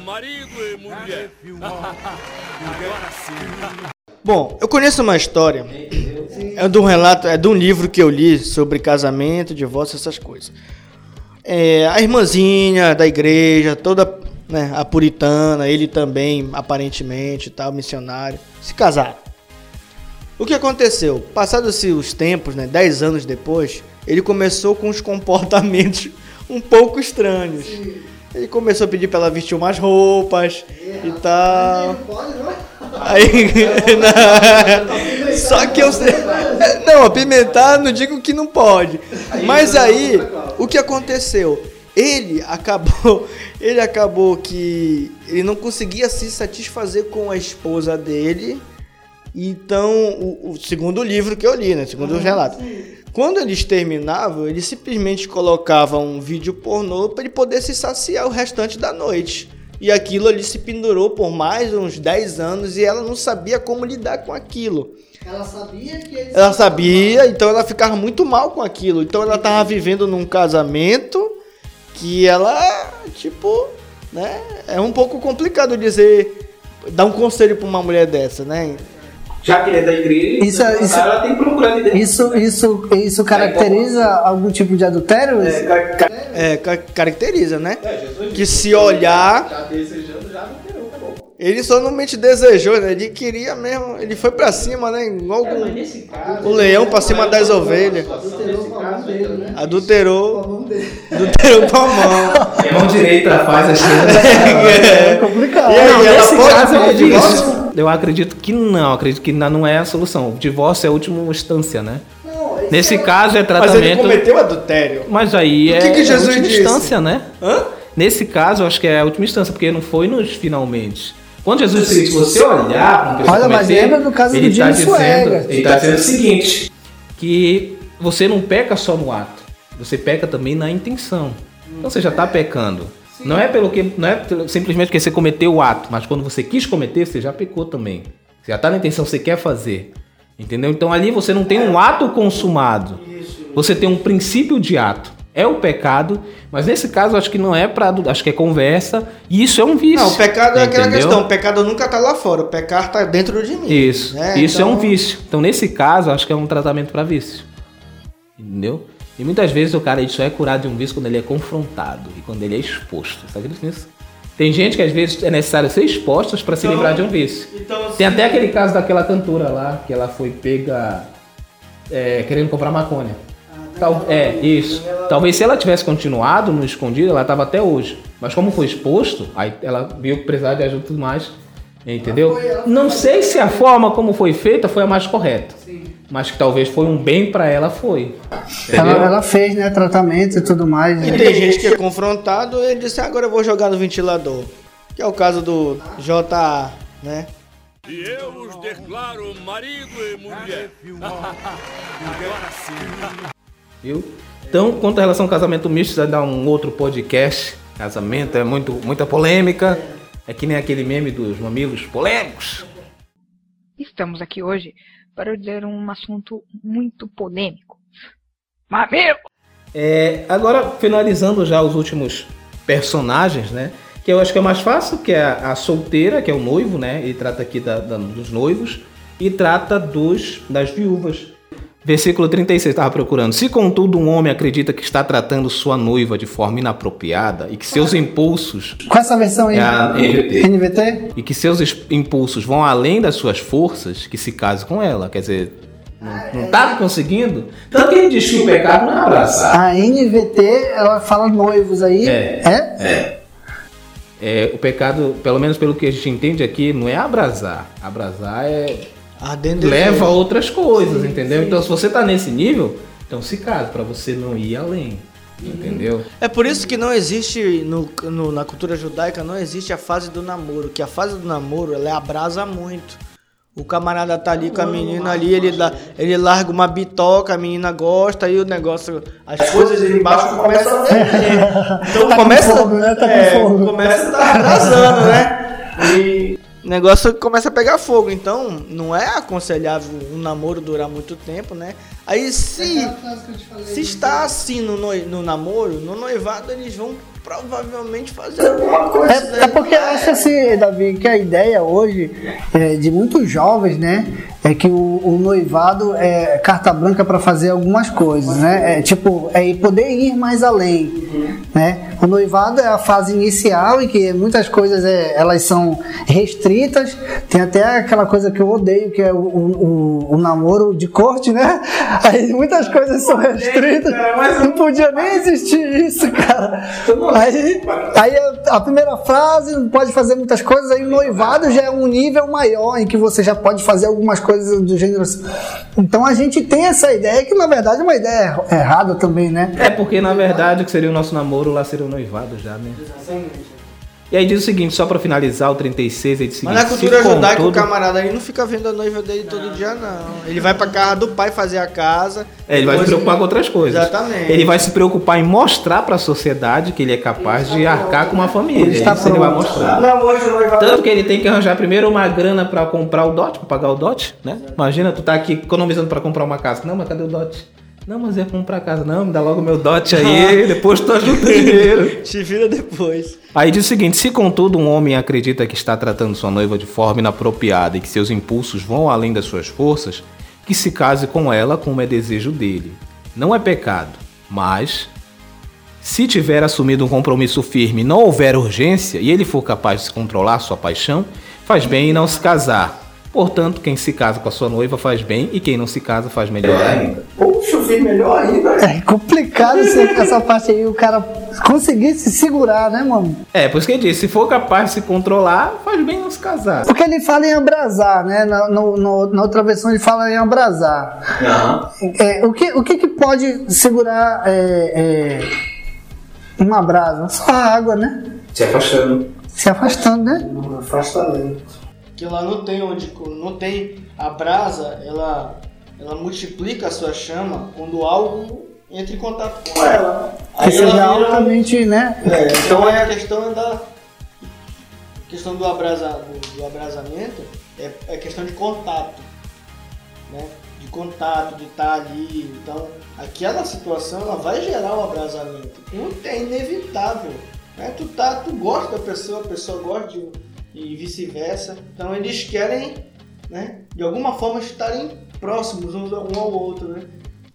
Marido e mulher. Agora sim. Bom, eu conheço uma história. É de um relato, é de um livro que eu li sobre casamento, divórcio, essas coisas. É, a irmãzinha da igreja, toda né, a puritana, ele também, aparentemente, tal, missionário, se casaram. O que aconteceu? Passados os tempos, né, 10 anos depois, ele começou com uns comportamentos um pouco estranhos. Ele começou a pedir pra ela vestir umas roupas e tal. Aí, Só que eu sei. Não, apimentar não digo que não pode. Mas aí, o que aconteceu? Ele acabou, ele acabou que ele não conseguia se satisfazer com a esposa dele. Então, o, o segundo livro que eu li, né? Segundo os relatos. Quando eles terminavam, eles simplesmente colocavam um vídeo pornô para ele poder se saciar o restante da noite. E aquilo ali se pendurou por mais uns 10 anos e ela não sabia como lidar com aquilo. Ela sabia que eles... Ela sabia, então ela ficava muito mal com aquilo. Então ela tava vivendo num casamento que ela, tipo, né? É um pouco complicado dizer, dar um conselho pra uma mulher dessa, né? Já que ele é da igreja, Isso- então, isso- ela tem que procurar de Isso, isso, isso caracteriza algum tipo de adultério? É, ca- caracteriza, né? Jesus Que se olhar, já desejando, já não quereu, acabou. ele somente desejou, né? Ele queria mesmo, ele foi pra cima, né? Igual Mas o, caso, o leão pra cima das ovelhas. Adulterou, adulterou com a mão. a mão direita faz a esquerda. É complicado. E aí, Não, nesse pode caso é o? Eu acredito que não, acredito que não é a solução. O divórcio é a última instância, né? Nesse caso é Mas tratamento. ele cometeu adultério. Mas aí é que que Jesus a última disse? instância, né? Hã? Nesse caso, eu acho que é a última instância, porque não foi nos finalmente. Quando Jesus disse, se você olhar para que Olha, você mas lembra do caso do ele está Jim dizendo, ele está dizendo o seguinte, que você não peca só no ato, você peca também na intenção. Então você já está pecando. Não é pelo que, não é simplesmente porque você cometeu o ato, mas quando você quis cometer, você já pecou também. Você já está na intenção, você quer fazer. Entendeu? Então ali você não tem um ato consumado. Você tem um princípio de ato. É o pecado, mas nesse caso acho que não é para, acho que é conversa, e isso é um vício. Não, o pecado é aquela Entendeu? questão. O pecado nunca tá lá fora. O pecado tá dentro de mim. Isso. né? Isso Então, é um vício. Então, nesse caso, acho que é um tratamento para vício. Entendeu? E muitas vezes o cara só é curado de um vício quando ele é confrontado e quando ele é exposto. Você acredita nisso? Tem gente que às vezes é necessário ser expostos para se Então- livrar de um vício. Então, Tem até aquele caso daquela cantora lá, que ela foi pega é, querendo comprar maconha. Tal, é, isso. Talvez se ela tivesse continuado no escondido, ela tava até hoje. Mas como foi exposto, aí ela viu que precisava de ajuda e tudo mais. Entendeu? Não sei se a forma como foi feita foi a mais correta. Mas que talvez foi um bem pra ela, foi. Ela, ela fez, né, tratamento e tudo mais. E né? tem gente que é confrontado e disse, agora eu vou jogar no ventilador. Que é o caso do JA, né? E eu os declaro marido e mulher. Agora sim. Viu? Então, quanto à relação ao casamento misto, vai dar um outro podcast. Casamento é muito, muita polêmica. É que nem aquele meme dos mamilos polêmicos. Estamos aqui hoje para dizer um assunto muito polêmico. Mamilo! É, agora, finalizando já os últimos personagens, né? Que eu acho que é mais fácil, que é a, a solteira, que é o noivo, né? Ele trata aqui da- da- dos noivos e trata dos das viúvas. Versículo 36, estava procurando. Se contudo um homem acredita que está tratando sua noiva de forma inapropriada e que seus impulsos Com essa versão aí, É a NVT. NVT? e que seus impulsos vão além das suas forças, que se case com ela. Quer dizer, não, não tá conseguindo? Tanto que ele diz que o pecado não é abraçar. A NVT, ela fala noivos aí. É. É? É, o pecado, pelo menos pelo que a gente entende aqui, não é abrasar. Abrasar é leva a outras coisas, entendeu? Então se você tá nesse nível, então se case para você não ir além, entendeu? É por isso que não existe, no, no- na cultura judaica, não existe a fase do namoro. Que a fase do namoro, ela abrasa muito. O camarada tá ali com a menina ali, ele, dá, ele larga uma bitoca, a menina gosta, aí o negócio, as coisas ali embaixo começam a derreter. Então Tá com começa, fogo, né? Tá com é, fogo. começa a estar abrasando, né? E o negócio começa a pegar fogo. Então não é aconselhável um namoro durar muito tempo, né? Aí se se está assim no, noi- no namoro, no noivado eles vão provavelmente fazer alguma coisa. É, né? é porque eu acho assim, Davi, que a ideia hoje é, de muitos jovens, né, é que o, o noivado é carta branca para fazer algumas coisas, né? É tipo, é poder ir mais além, né? O noivado é a fase inicial em que muitas coisas é, elas são restritas. Tem até aquela coisa que eu odeio, que é o, o, o- o namoro de corte, né? Aí muitas coisas são restritas. Não podia nem existir isso, cara. Aí, aí a primeira frase não pode fazer muitas coisas, aí o noivado já é um nível maior em que você já pode fazer algumas coisas do gênero. assim. Então a gente tem essa ideia que na verdade é uma ideia errada também, né? É porque, na verdade, o que seria o nosso namoro, lá seria o noivado já, né? E aí diz o seguinte, só pra finalizar o 36, ele diz o seguinte... Mas na cultura se judaica, o contudo- camarada aí não fica vendo a noiva dele todo dia, não. Ele vai pra casa do pai fazer a casa. É, ele vai se preocupar com outras coisas. Exatamente. Ele vai se preocupar em mostrar pra sociedade que ele é capaz de arcar com uma família. Ele está Isso ele vai mostrar. Namoro de noivado. Tanto que ele tem que arranjar primeiro uma grana pra comprar o dote, pra pagar o dote, né? Imagina, tu tá aqui economizando pra comprar uma casa. Não, mas cadê o dote? Não, mas eu ia comprar a casa. Não, me dá logo meu dote aí, depois tu ajuda o dinheiro. Te vira depois. Aí diz o seguinte: se contudo um homem acredita que está tratando sua noiva de forma inapropriada e que seus impulsos vão além das suas forças, que se case com ela como é desejo dele. Não é pecado, mas se tiver assumido um compromisso firme e não houver urgência e ele for capaz de se controlar sua paixão, faz bem em não se casar. Portanto, quem se casa com a sua noiva faz bem e quem não se casa faz melhor ainda. Puxa, eu fiz melhor ainda. É complicado essa parte aí, o cara conseguir se segurar, né, mano? É, por isso que ele disse, se for capaz de se controlar, faz bem em não se casar. Porque ele fala em abrasar, né? Na, no- no- na outra versão ele fala em abrasar. É, o que, o que, que pode segurar é, é, uma brasa? Só a água, né? Se afastando. Se afastando, né? Que lá não tem onde. Não tem. A brasa, ela. Ela multiplica a sua chama quando algo entra em contato com ela. Que seja altamente, né? É, então é a questão da. A questão do, abrasa, do, do abrasamento é, é questão de contato. Né? De contato, de estar ali. Então, aquela situação ela vai gerar o abrasamento. Não é inevitável. Né? Tu, tá, tu gosta da pessoa, a pessoa gosta de, e vice-versa. Então eles querem, né, de alguma forma, estarem próximos um um ao outro. Né?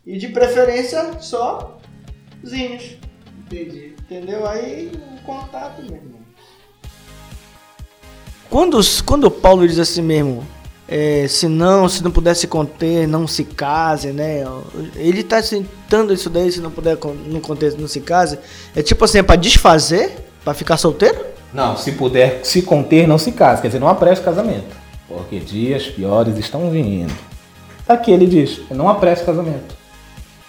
E de preferência só zinhos. Entendi. Entendeu? Aí o contato, meu irmão. Quando, quando Paulo diz assim mesmo, é, se não, se não puder se conter, não se case, né? Ele tá sentando isso daí, se não puder não conter, não se case. É tipo assim, é pra desfazer? Pra ficar solteiro? Não, se puder se conter, não se case. Quer dizer, não apresse o casamento. Porque dias piores estão vindo. Aqui ele diz, não apresse o casamento.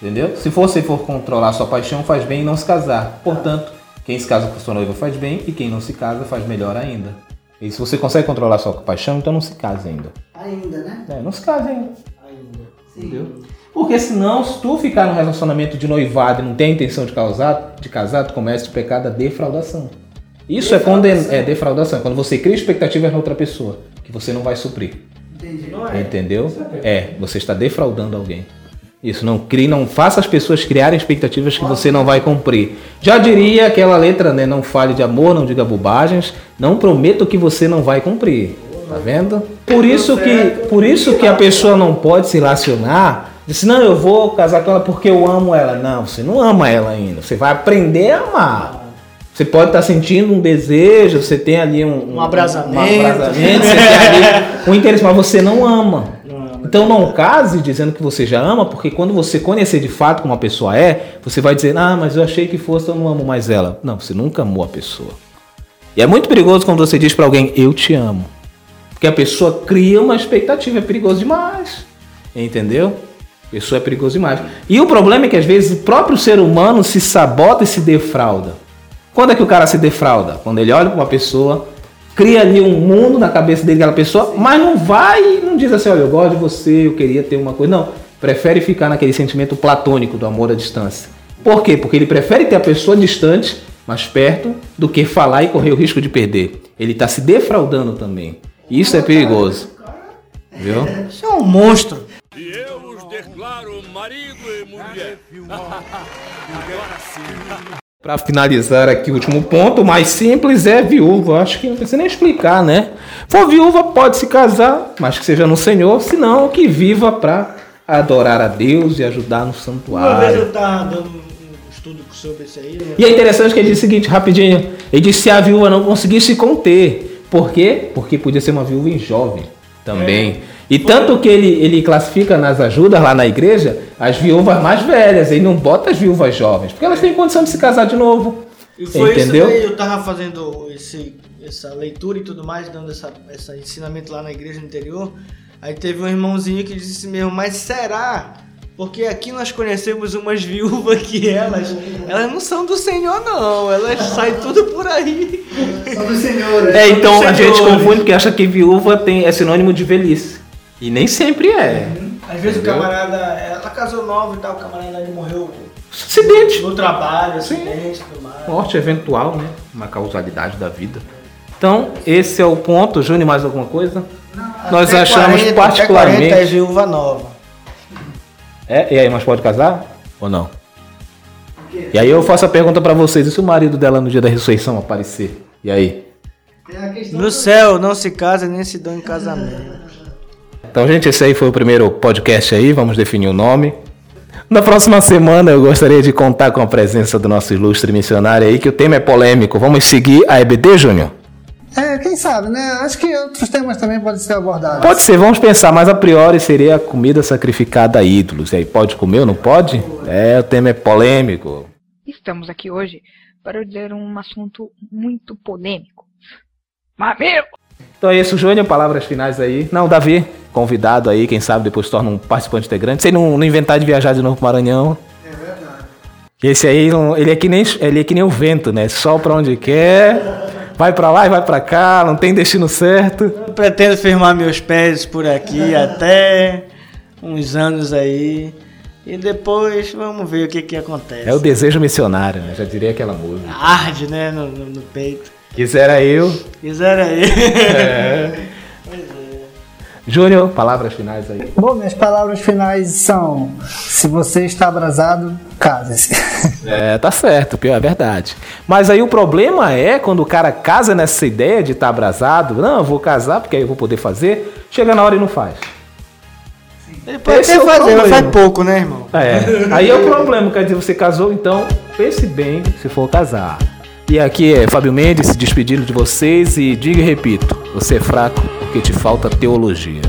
Entendeu? Se você for controlar sua paixão, faz bem em não se casar. Portanto, quem se casa com sua noiva faz bem e quem não se casa faz melhor ainda. E se você consegue controlar sua paixão, então não se case ainda. Ainda, né? É, não se case ainda. Entendeu? Porque senão, se tu ficar num relacionamento de noivado e não tem a intenção de casar, de casar tu comete o pecado da defraudação. Isso é, conden é defraudação, quando você cria expectativas na outra pessoa, que você não vai suprir. Entendeu? É, você está defraudando alguém. Isso, não crie, não faça as pessoas criarem expectativas que você não vai cumprir. Já diria aquela letra, né? Não fale de amor, não diga bobagens, não prometa o que você não vai cumprir. Tá vendo? Por isso que, por isso que a pessoa não pode se relacionar. Disse, não, eu vou casar com ela porque eu amo ela. Não, você não ama ela ainda. Você vai aprender a amar. Você pode estar sentindo um desejo, você tem ali um, Um abrasamento. um abrasamento, você tem ali um interesse, mas você não ama. Então não case dizendo que você já ama, porque quando você conhecer de fato como a pessoa é, você vai dizer, ah, mas eu achei que fosse, eu não amo mais ela. Não, você nunca amou a pessoa. E é muito perigoso quando você diz pra alguém, eu te amo. Porque a pessoa cria uma expectativa, é perigoso demais. Entendeu? A pessoa é perigoso demais. E o problema é que às vezes o próprio ser humano se sabota e se defrauda. Quando é que o cara se defrauda? Quando ele olha pra uma pessoa, cria ali um mundo na cabeça dele, aquela pessoa, mas não vai, não diz assim, olha, eu gosto de você, eu queria ter uma coisa. Não, prefere ficar naquele sentimento platônico do amor à distância. Por quê? Porque ele prefere ter a pessoa distante, mais perto, do que falar e correr o risco de perder. Ele está se defraudando também. Isso é perigoso. Viu? Isso é um monstro. E eu os declaro marido e mulher. Agora sim. Para finalizar aqui o último ponto, o mais simples é viúva. Acho que não precisa nem explicar, né? For viúva, pode se casar, mas que seja no Senhor, senão que viva para adorar a Deus e ajudar no Uma vez santuário. eu tava dando um estudo sobre isso aí, né? E é interessante que ele diz o seguinte, rapidinho. Ele disse se a viúva não conseguisse conter. Por quê? Porque podia ser uma viúva jovem também. E tanto que ele, ele classifica nas ajudas lá na igreja as viúvas mais velhas, ele não bota as viúvas jovens, porque elas têm condição de se casar de novo. E foi Entendeu? isso eu tava fazendo esse, essa leitura e tudo mais, dando essa, esse ensinamento lá na igreja interior. Aí teve um irmãozinho que disse assim mesmo, mas será? Porque aqui nós conhecemos umas viúvas que elas, elas não são do Senhor não, elas saem tudo por aí. Só do Senhor, É, então a gente confunde porque acha que viúva tem, é sinônimo de velhice. E nem sempre é. Às vezes Entendeu? o camarada, ela casou nova e tal, o camarada ele morreu Acidente. no trabalho, acidente tudo mais. Morte eventual, né? Uma causalidade da vida. Então, esse é o ponto. Júnior, mais alguma coisa? Nós Até achamos 40, particularmente. Até 40 é viúva nova. É, e aí, mas pode casar? Ou não? E aí eu faço a pergunta pra vocês: e se o marido dela no dia da ressurreição aparecer? E aí? No céu não se casa nem se dão em casamento. Então, gente, esse aí foi o primeiro podcast aí, vamos definir o nome. Na próxima semana eu gostaria de contar com a presença do nosso ilustre missionário aí, que o tema é polêmico. Vamos seguir a EBD, Júnior? É, quem sabe, né? Acho que outros temas também podem ser abordados. Pode ser, vamos pensar, mas a priori seria a comida sacrificada a ídolos. E aí, pode comer ou não pode? É, o tema é polêmico. Estamos aqui hoje para dizer um assunto muito polêmico. Mamilo! Então é isso, Júnior, palavras finais aí. Não, Davi, convidado aí, quem sabe depois torna um participante integrante. Se ele não, não inventar de viajar de novo pro Maranhão. É verdade. Esse aí, ele é que nem, ele é que nem o vento, né? Só pra onde quer, vai pra lá e vai pra cá, não tem destino certo. Eu pretendo firmar meus pés por aqui até uns anos aí. E depois vamos ver o que que acontece. É o desejo missionário, né? Já diria aquela música. Arde, né, no, no- no peito. Quisera eu. Quisera aí. Júnior, palavras finais aí. Bom, minhas palavras finais são: se você está abrasado, case-se. É, tá certo, pior é verdade. Mas aí o problema é quando o cara casa nessa ideia de estar abrasado, não, eu vou casar porque aí eu vou poder fazer, chega na hora e não faz. Ele pode Esse até é o fazer, mas problema. faz pouco, né, irmão? É, aí é o problema, quer dizer, você casou, então pense bem se for casar. E aqui é Fábio Mendes despedindo de vocês e diga e repito, você é fraco porque te falta teologia.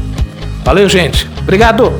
Valeu, gente. Obrigado.